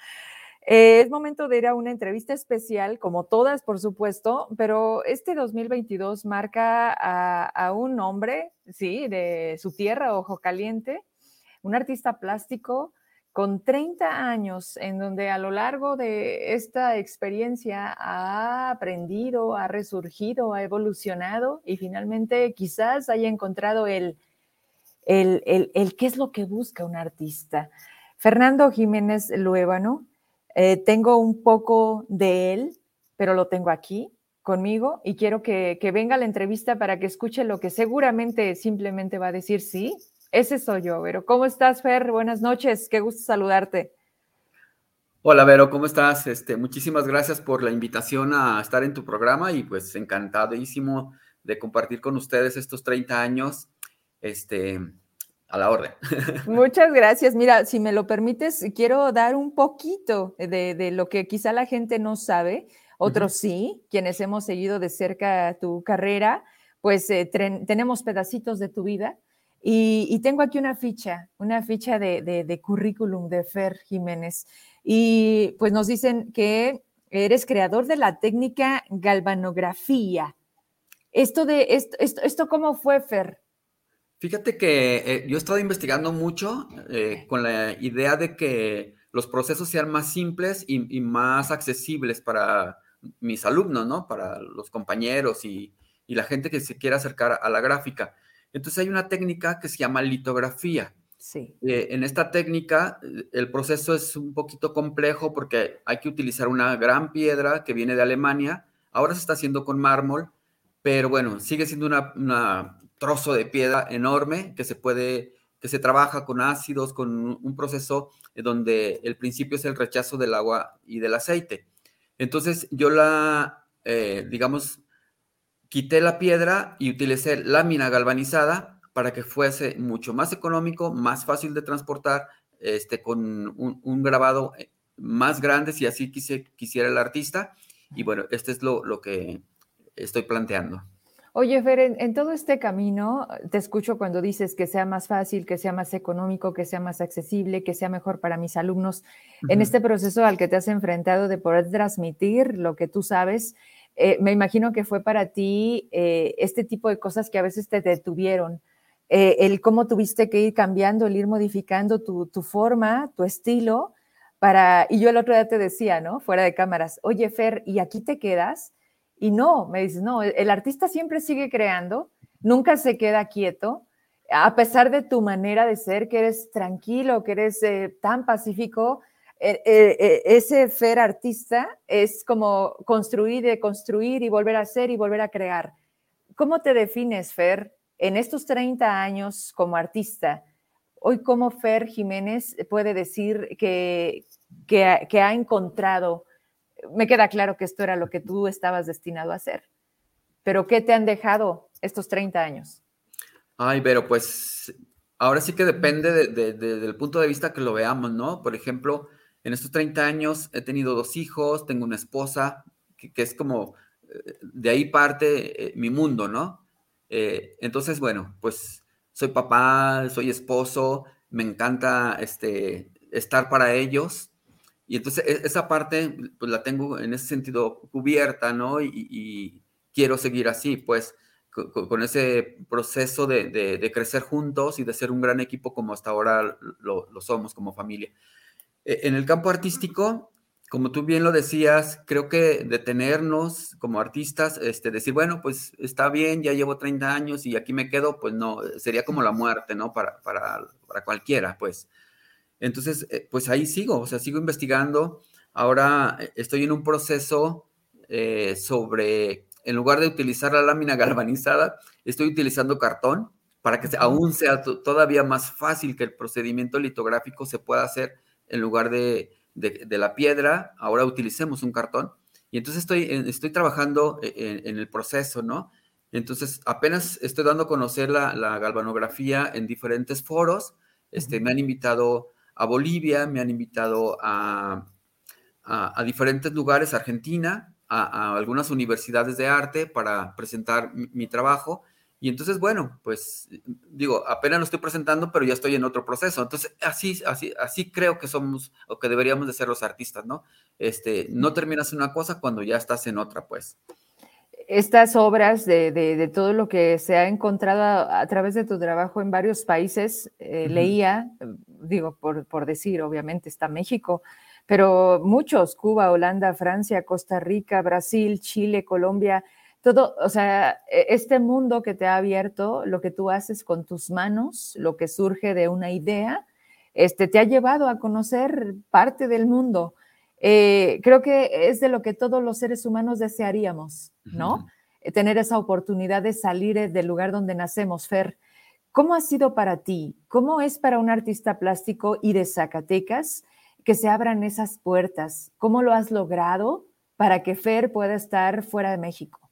Eh, es momento de ir a una entrevista especial, como todas, por supuesto, pero este 2022 marca a, un hombre, sí, de su tierra, Ojo Caliente, un artista plástico con 30 años, en donde a lo largo de esta experiencia ha aprendido, ha resurgido, ha evolucionado y finalmente quizás haya encontrado el, el, el, qué es lo que busca un artista. Fernando Jiménez Luébano eh, tengo un poco de él, pero lo tengo aquí conmigo y quiero que, venga la entrevista para que escuche lo que seguramente simplemente va a decir sí. Ese soy yo, Vero. ¿Cómo estás, Fer? Buenas noches, qué gusto saludarte. Hola, Vero, ¿cómo estás? Este, muchísimas gracias por la invitación a estar en tu programa y pues encantadísimo de compartir con ustedes estos 30 años. Este, a la orden. Muchas gracias. Mira, si me lo permites, quiero dar un poquito de, lo que quizá la gente no sabe, otros sí, quienes hemos seguido de cerca tu carrera, pues eh, tenemos pedacitos de tu vida. Y, tengo aquí una ficha, una ficha de, de, currículum de Fer Jiménez. Y pues nos dicen que eres creador de la técnica galvanografía. Esto de esto, esto, esto ¿cómo fue, Fer? Fíjate que eh, yo he estado investigando mucho eh, con la idea de que los procesos sean más simples y, más accesibles para mis alumnos, ¿no? Para los compañeros y, la gente que se quiera acercar a la gráfica. Entonces hay una técnica que se llama litografía. Sí. Eh, en esta técnica el proceso es un poquito complejo porque hay que utilizar una gran piedra que viene de Alemania. Ahora se está haciendo con mármol, pero bueno, sigue siendo una trozo de piedra enorme que se puede, que se trabaja con ácidos, con un proceso donde el principio es el rechazo del agua y del aceite. Entonces yo la, eh, digamos, quité la piedra y utilicé lámina galvanizada para que fuese mucho más económico, más fácil de transportar, este, con un, grabado eh, más grande si así quisiera el artista. Y bueno, este es lo, lo que estoy planteando. Oye, Fer, en, todo este camino, te escucho cuando dices que sea más fácil, que sea más económico, que sea más accesible, que sea mejor para mis alumnos. En este proceso al que te has enfrentado de poder transmitir lo que tú sabes, eh, me imagino que fue para ti eh, este tipo de cosas que a veces te detuvieron. Eh, el cómo tuviste que ir cambiando, el ir modificando tu, forma, tu estilo, para, y yo el otro día te decía, ¿no? Fuera de cámaras, oye, Fer, ¿y aquí te quedas? Y no, me dices, no, el artista siempre sigue creando, nunca se queda quieto, a pesar de tu manera de ser, que eres tranquilo, que eres tan pacífico, ese Fer artista es como construir, deconstruir y volver a hacer y volver a crear. ¿Cómo te defines, Fer, en estos 30 años como artista? Hoy, ¿cómo Fer Jiménez puede decir que, que, que ha encontrado me queda claro que esto era lo que tú estabas destinado a hacer. Pero ¿qué te han dejado estos 30 años? Ay, pero pues ahora sí que depende del punto de vista que lo veamos, ¿no? Por ejemplo, en estos 30 años he tenido dos hijos, tengo una esposa, que, es como, eh, de ahí parte eh, mi mundo, ¿no? Eh, entonces, bueno, pues soy papá, soy esposo, me encanta este, estar para ellos. Y entonces e, esa parte, pues la tengo en ese sentido cubierta, ¿no? Y, quiero seguir así, pues, con, ese proceso de, crecer juntos y de ser un gran equipo como hasta ahora lo, lo somos como familia. E, en el campo artístico, como tú bien lo decías, creo que detenernos como artistas, este, decir, bueno, pues está bien, ya llevo 30 años y aquí me quedo, pues no, sería como la muerte, ¿no? Para, para, para cualquiera, pues. Entonces, eh, pues ahí sigo, o sea, sigo investigando. Ahora eh, estoy en un proceso eh, sobre, en lugar de utilizar la lámina galvanizada, estoy utilizando cartón para que aún sea todavía más fácil que el procedimiento litográfico se pueda hacer en lugar de de, la piedra, ahora utilicemos un cartón. Y entonces estoy, estoy trabajando e, en, el proceso, ¿no? Entonces apenas estoy dando a conocer la, galvanografía en diferentes foros. Este, me han invitado a Bolivia, me han invitado a, a, diferentes lugares, Argentina, a, algunas universidades de arte para presentar mi trabajo. Y entonces, bueno, pues digo, apenas lo estoy presentando, pero ya estoy en otro proceso. Entonces, así, así, así creo que somos o que deberíamos de ser los artistas, ¿no? Este, no terminas una cosa cuando ya estás en otra, pues. Estas obras de, de, todo lo que se ha encontrado a, través de tu trabajo en varios países, eh, leía, digo, por, por decir, obviamente está México, pero muchos, Cuba, Holanda, Francia, Costa Rica, Brasil, Chile, Colombia, todo, o sea, e, este mundo que te ha abierto, lo que tú haces con tus manos, lo que surge de una idea, este, te ha llevado a conocer parte del mundo. Eh, creo que es de lo que todos los seres humanos desearíamos, ¿no? Eh, tener esa oportunidad de salir eh, del lugar donde nacemos, Fer. ¿Cómo ha sido para ti? ¿Cómo es para un artista plástico y de Zacatecas que se abran esas puertas? ¿Cómo lo has logrado para que Fer pueda estar fuera de México?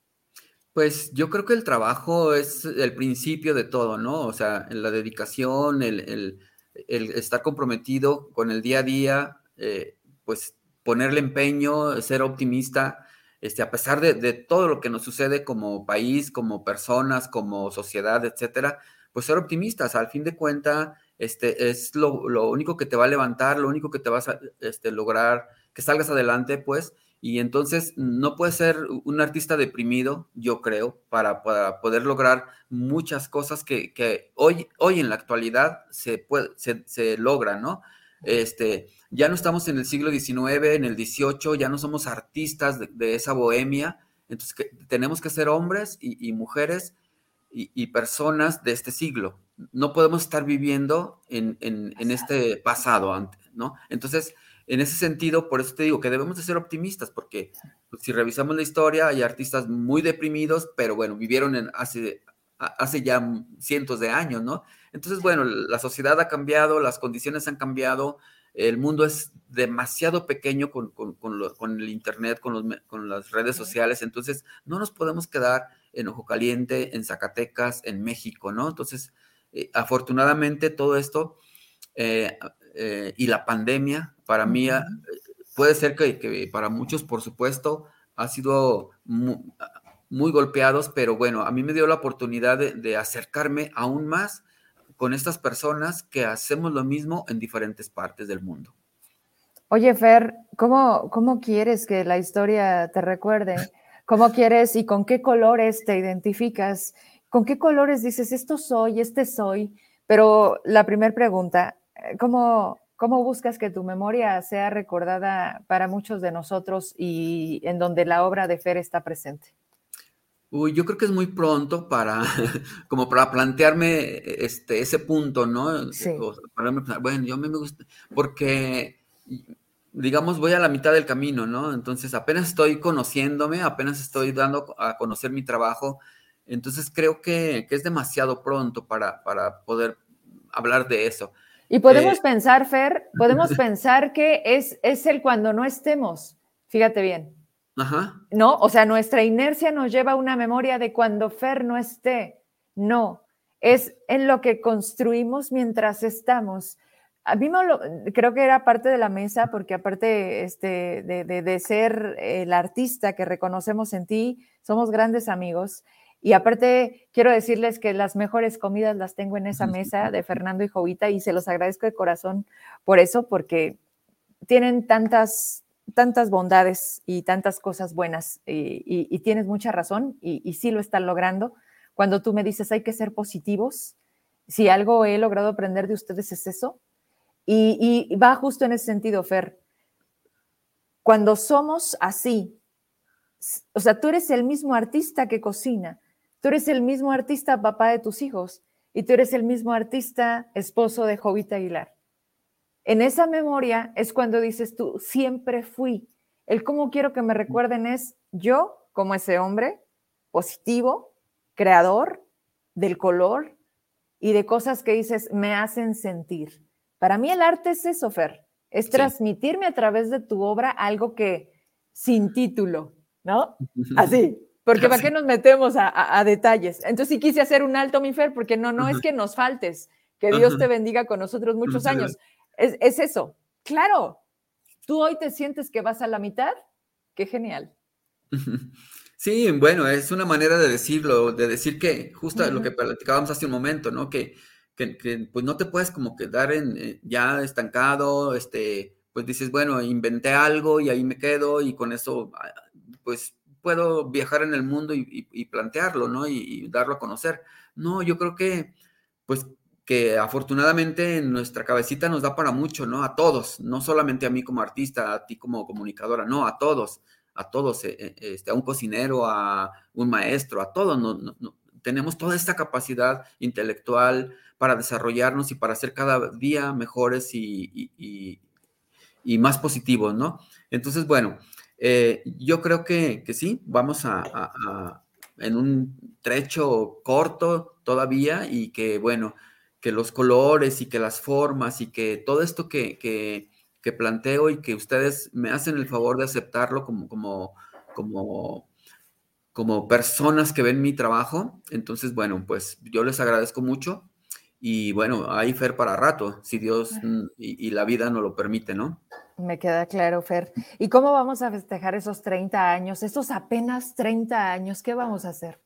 Pues yo creo que el trabajo es el principio de todo, ¿no? O sea, la dedicación, el, estar comprometido con el día a día, eh, pues ponerle empeño, ser optimista, este, a pesar de, todo lo que nos sucede como país, como personas, como sociedad, etcétera, pues ser optimistas. Al fin de cuentas, este, es lo, único que te va a levantar, lo único que te vas a este, lograr que salgas adelante, pues, y entonces no puede ser un artista deprimido, yo creo, para, poder lograr muchas cosas que, hoy, hoy en la actualidad se, puede, se, logran, ¿no? Este, ya no estamos en el siglo XIX, en el XVIII, ya no somos artistas de, esa bohemia, entonces tenemos que ser hombres y, mujeres y, personas de este siglo. No podemos estar viviendo en, en este pasado, ¿no? Entonces, en ese sentido, por eso te digo que debemos de ser optimistas, porque pues, si revisamos la historia, hay artistas muy deprimidos, pero bueno, vivieron en hace, hace ya cientos de años, ¿no? Entonces, bueno, la sociedad ha cambiado, las condiciones han cambiado, el mundo es demasiado pequeño con, el Internet, con, con las redes sociales, entonces no nos podemos quedar en Ojo Caliente, en Zacatecas, en México, ¿no? Entonces, eh, afortunadamente todo esto eh, eh, y la pandemia, para mí, ah, puede ser que, para muchos, por supuesto, ha sido muy, golpeados, pero bueno, a mí me dio la oportunidad de, acercarme aún más con estas personas que hacemos lo mismo en diferentes partes del mundo. Oye, Fer, ¿cómo, ¿cómo quieres que la historia te recuerde? ¿Cómo quieres y con qué colores te identificas? ¿Con qué colores dices, esto soy, este soy? Pero la primera pregunta, ¿cómo, ¿cómo buscas que tu memoria sea recordada para muchos de nosotros y en donde la obra de Fer está presente? Uy, yo creo que es muy pronto para, como para plantearme este, ese punto, ¿no? Sí. bueno, yo me gusta, porque, digamos, voy a la mitad del camino, ¿no? Entonces apenas estoy conociéndome, apenas estoy dando a conocer mi trabajo, entonces creo que, que es demasiado pronto para, para poder hablar de eso. Y podemos eh, pensar, Fer, podemos pensar que es, es el cuando no estemos. Fíjate bien. Ajá. ¿No? O sea, nuestra inercia nos lleva a una memoria de cuando Fer no esté. No, es en lo que construimos mientras estamos. A mí me creo que era parte de la mesa, porque aparte este, de, de, ser el artista que reconocemos en ti, somos grandes amigos. Y aparte, quiero decirles que las mejores comidas las tengo en esa mesa de Fernando y Jovita y se los agradezco de corazón por eso, porque tienen tantas, tantas bondades y tantas cosas buenas y, tienes mucha razón y, y, sí lo están logrando. Cuando tú me dices hay que ser positivos, si algo he logrado aprender de ustedes es eso. Y, y va justo en ese sentido, Fer. Cuando somos así, o sea, tú eres el mismo artista que cocina, tú eres el mismo artista papá de tus hijos y tú eres el mismo artista esposo de Jovita Aguilar. En esa memoria es cuando dices tú, siempre fui. El cómo quiero que me recuerden es yo como ese hombre positivo, creador del color y de cosas que dices me hacen sentir. Para mí el arte es eso, Fer, es transmitirme a través de tu obra algo que sin título, ¿no? Así, porque ¿para qué nos metemos a, detalles? Entonces sí quise hacer un alto, mi Fer, porque no, no es que nos faltes, que Dios te bendiga con nosotros muchos años. Es, eso. Claro, tú hoy te sientes que vas a la mitad. Qué genial. Sí, bueno, es una manera de decirlo, de decir que justo lo que platicábamos hace un momento, ¿no? Que, que, pues no te puedes como quedar en, eh, ya estancado, este, pues dices, bueno, inventé algo y ahí me quedo y con eso, ah, pues puedo viajar en el mundo y, plantearlo, ¿no? Y, darlo a conocer. No, yo creo que, pues que afortunadamente en nuestra cabecita nos da para mucho, ¿no? A todos, no solamente a mí como artista, a ti como comunicadora, no, a todos, a todos, eh, eh, este, a un cocinero, a un maestro, a todos, tenemos toda esta capacidad intelectual para desarrollarnos y para ser cada día mejores y, más positivos, ¿no? Entonces, bueno, eh, yo creo que, que sí, vamos a, a, en un trecho corto todavía y que, bueno, que los colores y que las formas y que todo esto que, que, planteo y que ustedes me hacen el favor de aceptarlo como, como, como, como personas que ven mi trabajo. Entonces, bueno, pues yo les agradezco mucho y bueno, hay Fer para rato, si Dios y, y la vida nos lo permite, ¿no? Me queda claro, Fer. ¿Y cómo vamos a festejar esos 30 años, esos apenas 30 años? ¿Qué vamos a hacer?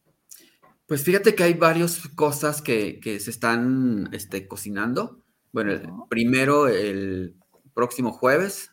Pues fíjate que hay varias cosas que, se están este, cocinando. Bueno, primero el próximo jueves,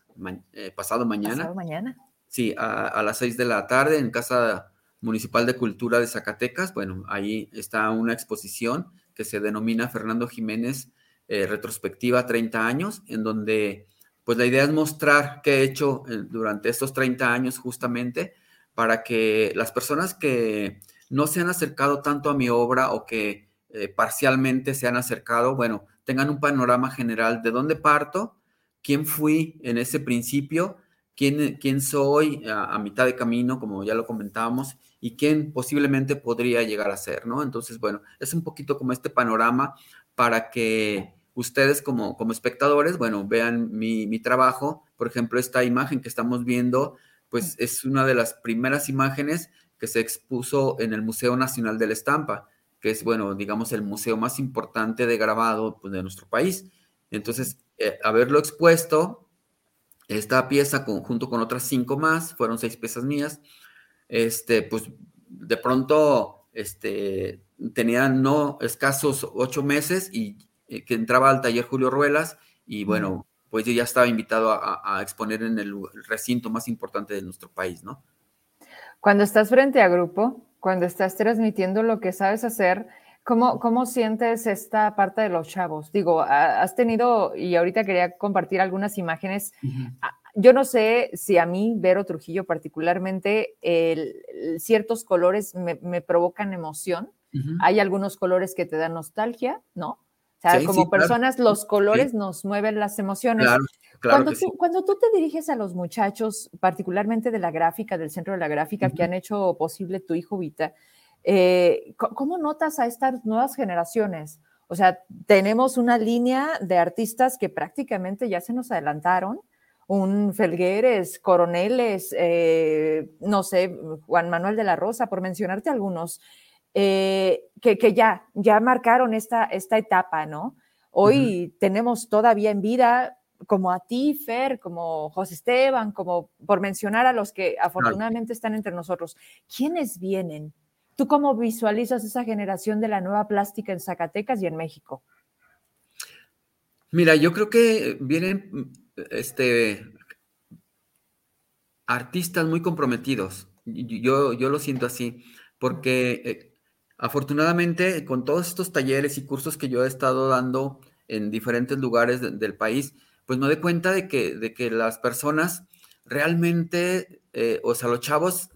eh, pasado mañana. Pasado mañana. Sí, a, las seis de la tarde en Casa Municipal de Cultura de Zacatecas. Bueno, ahí está una exposición que se denomina Fernando Jiménez eh, Retrospectiva 30 años, en donde pues la idea es mostrar qué he hecho eh, durante estos 30 años justamente para que las personas que no se han acercado tanto a mi obra o que eh, parcialmente se han acercado, bueno, tengan un panorama general de dónde parto, quién fui en ese principio, quién, quién soy a, mitad de camino, como ya lo comentábamos, y quién posiblemente podría llegar a ser, ¿no? Entonces, bueno, es un poquito como este panorama para que ustedes como, como espectadores, bueno, vean mi, mi trabajo. Por ejemplo, esta imagen que estamos viendo, pues es una de las primeras imágenes que se expuso en el Museo Nacional de la Estampa, que es, bueno, digamos, el museo más importante de grabado pues, de nuestro país. Entonces, eh, haberlo expuesto, esta pieza junto con otras cinco más, fueron seis piezas mías, este, pues de pronto este, tenía no escasos ocho meses y eh, que entraba al taller Julio Ruelas y bueno, pues yo ya estaba invitado a exponer en el recinto más importante de nuestro país, ¿no? Cuando estás frente a grupo, cuando estás transmitiendo lo que sabes hacer, ¿cómo, cómo sientes esta parte de los chavos? Digo, has tenido, y ahorita quería compartir algunas imágenes. Ah, yo no sé si a mí, Vero Trujillo particularmente, ciertos colores me, provocan emoción. Hay algunos colores que te dan nostalgia, ¿no? O sea, como personas, los colores nos mueven las emociones. cuando, tú, cuando tú te diriges a los muchachos, particularmente de la gráfica, del centro de la gráfica, que han hecho posible tu hijo Vita, eh, ¿cómo notas a estas nuevas generaciones? O sea, tenemos una línea de artistas que prácticamente ya se nos adelantaron, un Felgueres, Coroneles, eh, no sé, Juan Manuel de la Rosa, por mencionarte algunos, eh, que, que, ya, ya marcaron esta, esta etapa, ¿no? Hoy tenemos todavía en vida como a ti, Fer, como José Esteban, como por mencionar a los que afortunadamente están entre nosotros. ¿Quiénes vienen? ¿Tú cómo visualizas esa generación de la nueva plástica en Zacatecas y en México? Mira, yo creo que vienen este, artistas muy comprometidos. Yo, yo lo siento así, porque eh, afortunadamente con todos estos talleres y cursos que yo he estado dando en diferentes lugares del país, pues me doy cuenta de que, de que las personas realmente, eh, o sea, los chavos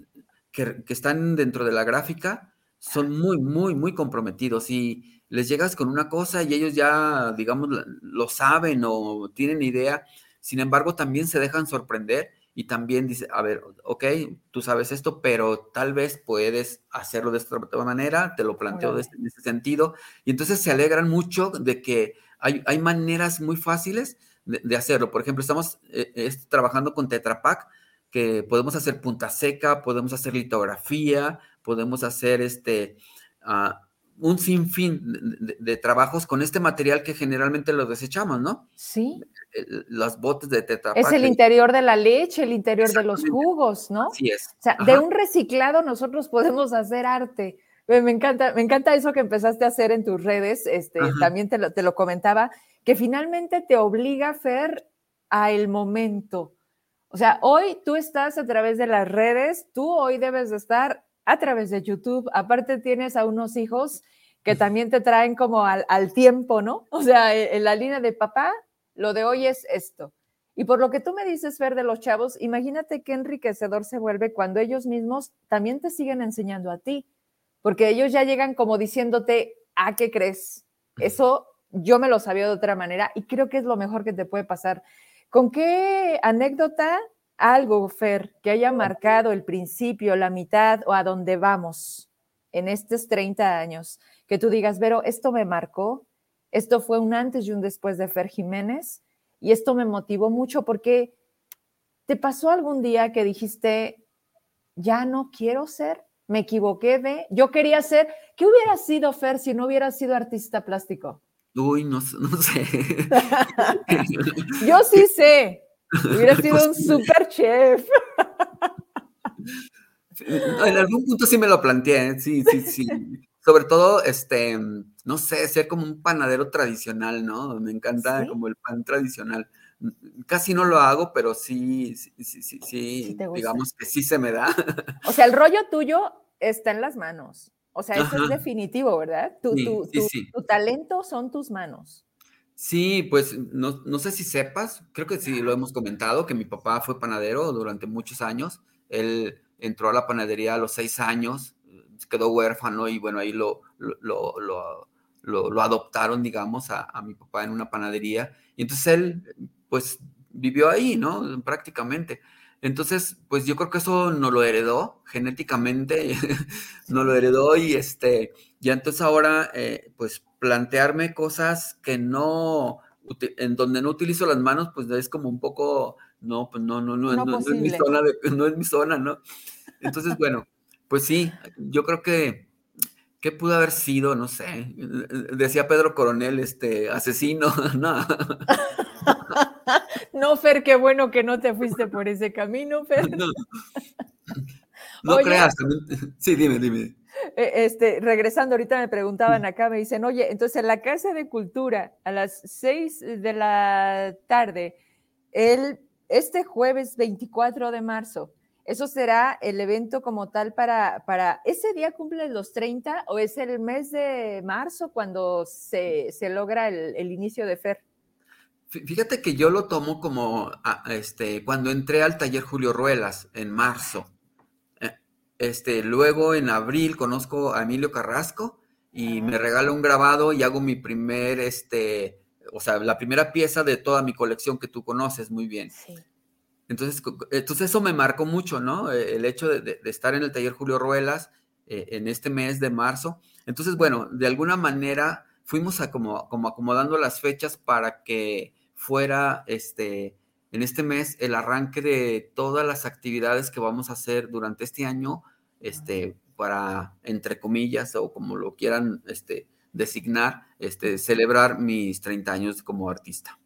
que, que, están dentro de la gráfica son muy, muy, muy comprometidos y les llegas con una cosa y ellos ya, digamos, lo saben o tienen idea. Sin embargo, también se dejan sorprender y también dice, a ver, ok, tú sabes esto, pero tal vez puedes hacerlo de esta manera, te lo planteo de este, en ese sentido. Y entonces se alegran mucho de que hay, hay maneras muy fáciles de, hacerlo. Por ejemplo, estamos eh, trabajando con Tetra Pak, que podemos hacer punta seca, podemos hacer litografía, podemos hacer este, uh, un sinfín de, de, trabajos con este material que generalmente lo desechamos, ¿no? Sí. Las botes de Tetra. Es el interior de la leche, el interior de los jugos, ¿no? Sí es. O sea, de un reciclado nosotros podemos hacer arte. Me encanta, me encanta eso que empezaste a hacer en tus redes, este, también te lo, te lo comentaba, que finalmente te obliga, Fer, a el momento. O sea, hoy tú estás a través de las redes, tú hoy debes de estar a través de YouTube. Aparte tienes a unos hijos que también te traen como al, al tiempo, ¿no? O sea, e, en la línea de papá, lo de hoy es esto. Y por lo que tú me dices, Fer, de los chavos, imagínate qué enriquecedor se vuelve cuando ellos mismos también te siguen enseñando a ti, porque ellos ya llegan como diciéndote, ¿a ah, qué crees? Eso yo me lo sabía de otra manera y creo que es lo mejor que te puede pasar. ¿Con qué anécdota, algo, Fer, que haya marcado el principio, la mitad o a dónde vamos en estos 30 años? Que tú digas, Vero, esto me marcó, esto fue un antes y un después de Fer Jiménez y esto me motivó mucho porque te pasó algún día que dijiste, ya no quiero ser, me equivoqué de, yo quería ser, ¿qué hubiera sido Fer si no hubiera sido artista plástico? Uy, no, no sé. Yo sí sé. Hubiera sido un super chef. En algún punto sí me lo planteé, ¿eh? sí, sí, sí. Sobre todo, este, no sé, ser como un panadero tradicional, ¿no? Me encanta como el pan tradicional. Casi no lo hago, pero sí, sí, sí, sí, sí digamos que sí se me da. O sea, el rollo tuyo está en las manos. O sea, eso es definitivo, ¿verdad? Tu, tu, talento son tus manos. Sí, pues no, no, sé si sepas, creo que sí lo hemos comentado, que mi papá fue panadero durante muchos años. Él entró a la panadería a los seis años, quedó huérfano y bueno, ahí lo, lo, lo, lo adoptaron, digamos, a, a, mi papá en una panadería. Y entonces él, pues, vivió ahí, ¿no? Prácticamente. Entonces, pues yo creo que eso no lo heredó genéticamente, no lo heredó y este, ya entonces ahora, eh, pues plantearme cosas que no, en donde no utilizo las manos, pues es como un poco, no, pues no, no, no, no, no es mi zona, no es mi zona, ¿no? Entonces, bueno, pues sí, yo creo que, ¿qué pudo haber sido? No sé, decía Pedro Coronel, este, asesino, no. No, Fer, qué bueno que no te fuiste por ese camino, Fer. No, creas. Sí, dime, dime. E, este, regresando, ahorita me preguntaban acá, me dicen, oye, entonces en la Casa de Cultura, a las seis de la tarde, el, este jueves 24 de marzo, ¿eso será el evento como tal para, para, ese día cumple los 30 o es el mes de marzo cuando se, se logra el, el inicio de FER? Fíjate que yo lo tomo como ah, este, cuando entré al taller Julio Ruelas en marzo. Eh, este, luego en abril conozco a Emilio Carrasco y me regala un grabado y hago mi primer, este, o sea, la primera pieza de toda mi colección que tú conoces muy bien. Entonces, entonces eso me marcó mucho, ¿no? E, el hecho de, estar en el taller Julio Ruelas eh, en este mes de marzo. Entonces, bueno, de alguna manera fuimos a como, como acomodando las fechas para que fuera este, en este mes el arranque de todas las actividades que vamos a hacer durante este año, este, para, entre comillas, o como lo quieran este, designar, este, celebrar mis 30 años como artista.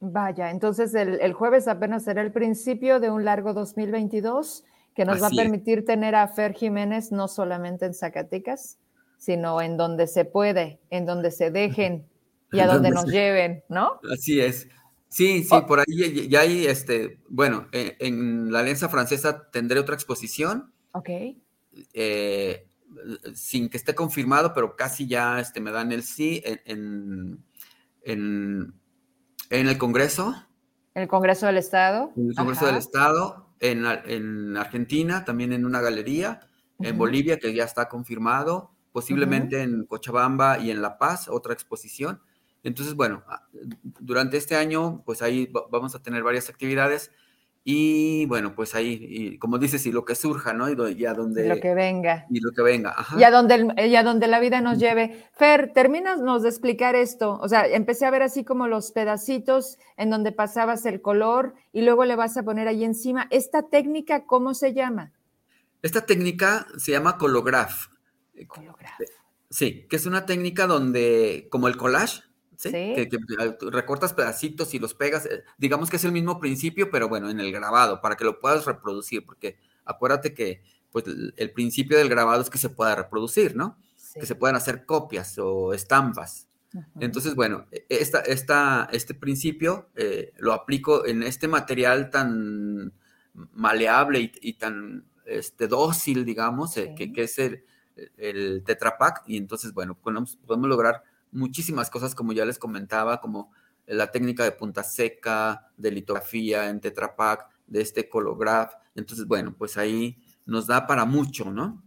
Vaya, entonces el, jueves apenas será el principio de un largo 2022 que nos va a permitir tener a Fer Jiménez no solamente en Zacatecas, sino en donde se puede, en donde se dejen y a donde nos lleven, ¿no? Así es. Sí, sí, oh. por ahí ya hay, este, bueno, e, en, la Alianza Francesa tendré otra exposición. Ok. Eh, sin que esté confirmado, pero casi ya este, me dan el sí en, en, el Congreso. En el Congreso del Estado. En el Congreso del Estado, en, Argentina, también en una galería, en Bolivia, que ya está confirmado, posiblemente en Cochabamba y en La Paz, otra exposición. Entonces, bueno, ah, durante este año, pues ahí vamos a tener varias actividades y bueno, pues ahí, como dices, y lo que surja, ¿no? Y, a donde... Lo que venga. Y lo que venga, ajá. Y a donde, y a donde la vida nos lleve. Fer, terminas de explicar esto. O sea, empecé a ver así como los pedacitos en donde pasabas el color y luego le vas a poner ahí encima. ¿Esta técnica cómo se llama? Esta técnica se llama colograph. Colograph. Sí, que es una técnica donde, como el collage, ¿sí? Que, recortas pedacitos y los pegas. Eh, digamos que es el mismo principio, pero bueno, en el grabado, para que lo puedas reproducir, porque acuérdate que pues, el principio del grabado es que se pueda reproducir, ¿no? Que se puedan hacer copias o estampas. Entonces, bueno, e, esta, esta, este principio eh, lo aplico en este material tan maleable y, tan este, dócil, digamos, eh, que, es el, el Tetra y entonces, bueno, podemos, podemos lograr muchísimas cosas, como ya les comentaba, como la técnica de punta seca, de litografía en Tetra de este colograph. Entonces, bueno, pues ahí nos da para mucho, ¿no?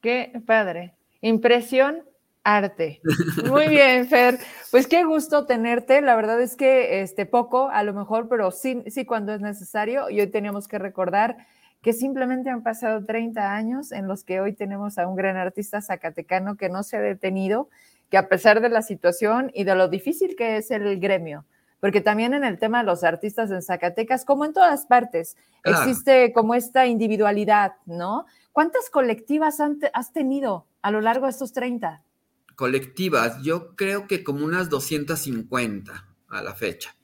Qué padre. Impresión, arte. Muy bien, Fer. Pues qué gusto tenerte. La verdad es que este poco, a lo mejor, pero sí, sí cuando es necesario. Y hoy teníamos que recordar que simplemente han pasado 30 años en los que hoy tenemos a un gran artista zacatecano que no se ha detenido que a pesar de la situación y de lo difícil que es el gremio, porque también en el tema de los artistas en Zacatecas, como en todas partes, existe como esta individualidad, ¿no? ¿Cuántas colectivas has tenido a lo largo de estos 30? Colectivas, yo creo que como unas 250 a la fecha.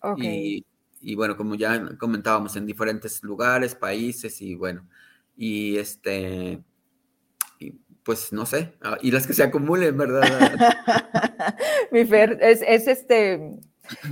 Okay. Y, y, bueno, como ya comentábamos, en diferentes lugares, países y bueno, y este, pues no sé, ah, y las que se acumulen, ¿verdad? Mi Fer, es, este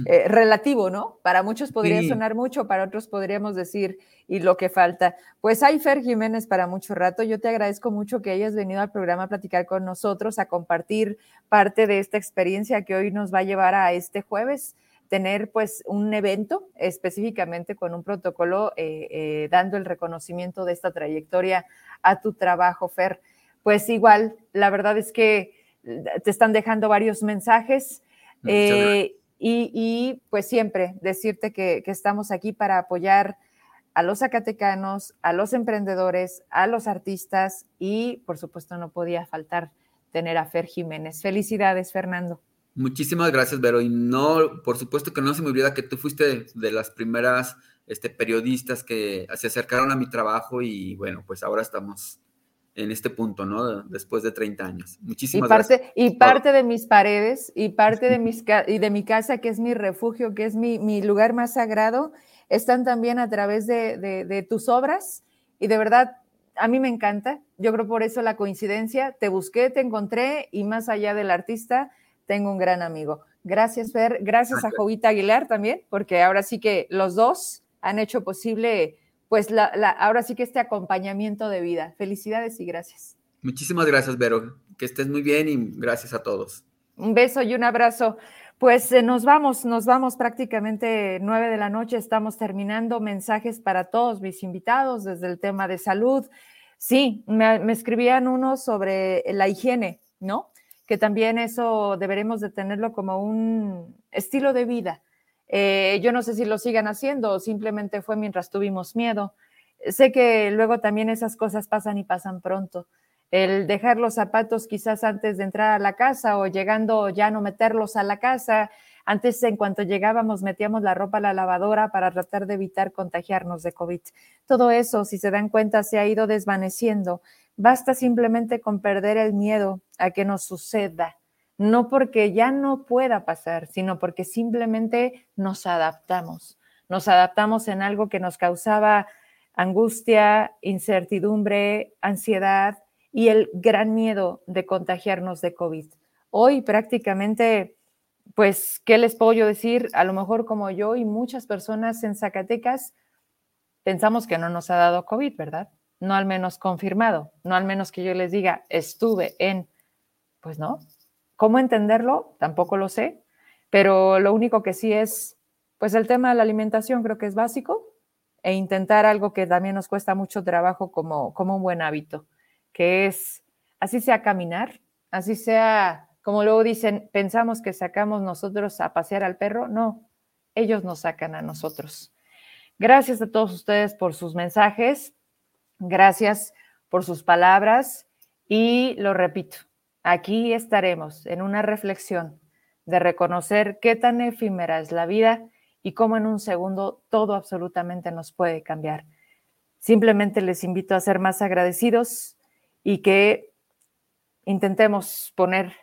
eh, relativo, ¿no? Para muchos podría sonar mucho, para otros podríamos decir, y lo que falta. Pues hay Fer Jiménez para mucho rato. Yo te agradezco mucho que hayas venido al programa a platicar con nosotros, a compartir parte de esta experiencia que hoy nos va a llevar a este jueves tener pues un evento específicamente con un protocolo eh, eh, dando el reconocimiento de esta trayectoria a tu trabajo, Fer pues igual, la verdad es que eh, te están dejando varios mensajes eh, y, pues siempre decirte que, estamos aquí para apoyar a los zacatecanos, a los emprendedores, a los artistas y por supuesto no podía faltar tener a Fer Jiménez. Felicidades, Fernando. Muchísimas gracias, Vero. Y no, por supuesto que no se me olvida que tú fuiste de las primeras este, periodistas que se acercaron a mi trabajo y bueno, pues ahora estamos en este punto, ¿no? Después de 30 años. Muchísimas y parte, gracias. Y parte de mis paredes y parte de, mis, y de mi casa, que es mi refugio, que es mi, mi lugar más sagrado, están también a través de, de, tus obras. Y de verdad, a mí me encanta. Yo creo por eso la coincidencia. Te busqué, te encontré y más allá del artista, tengo un gran amigo. Gracias, Fer. Gracias a Jovita Aguilar también, porque ahora sí que los dos han hecho posible pues la, ahora sí que este acompañamiento de vida. Felicidades y gracias. Muchísimas gracias, Vero. Que estés muy bien y gracias a todos. Un beso y un abrazo. Pues eh, nos vamos, nos vamos prácticamente nueve de la noche. Estamos terminando mensajes para todos mis invitados desde el tema de salud. Sí, me, me escribían unos sobre la higiene, ¿no? Que también eso deberemos de tenerlo como un estilo de vida eh, yo no sé si lo sigan haciendo o simplemente fue mientras tuvimos miedo. Sé que luego también esas cosas pasan y pasan pronto. el dejar los zapatos quizás antes de entrar a la casa o llegando ya no meterlos a la casa. Antes, en cuanto llegábamos, metíamos la ropa a la lavadora para tratar de evitar contagiarnos de COVID. Todo eso, si se dan cuenta, se ha ido desvaneciendo. Basta simplemente con perder el miedo a que nos suceda, no porque ya no pueda pasar, sino porque simplemente nos adaptamos. Nos adaptamos en algo que nos causaba angustia, incertidumbre, ansiedad y el gran miedo de contagiarnos de COVID. Hoy prácticamente, pues, ¿qué les puedo yo decir? A lo mejor como yo y muchas personas en Zacatecas pensamos que no nos ha dado COVID, ¿verdad? No al menos confirmado, no al menos que yo les diga, estuve en, pues no. ¿Cómo entenderlo? Tampoco lo sé, pero lo único que sí es, pues el tema de la alimentación creo que es básico e intentar algo que también nos cuesta mucho trabajo como, como un buen hábito, que es, así sea caminar, así sea, como luego dicen, pensamos que sacamos nosotros a pasear al perro, no, ellos nos sacan a nosotros. Gracias a todos ustedes por sus mensajes, gracias por sus palabras y lo repito, aquí estaremos en una reflexión de reconocer qué tan efímera es la vida y cómo en un segundo todo absolutamente nos puede cambiar. Simplemente les invito a ser más agradecidos y que intentemos poner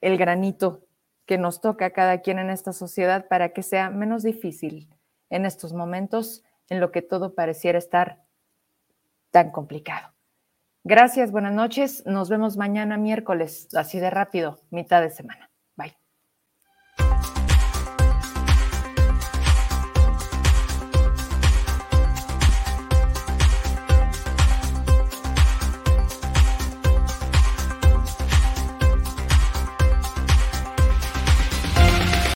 el granito que nos toca a cada quien en esta sociedad para que sea menos difícil en estos momentos en lo que todo pareciera estar tan complicado. Gracias, buenas noches. Nos vemos mañana miércoles, así de rápido, mitad de semana.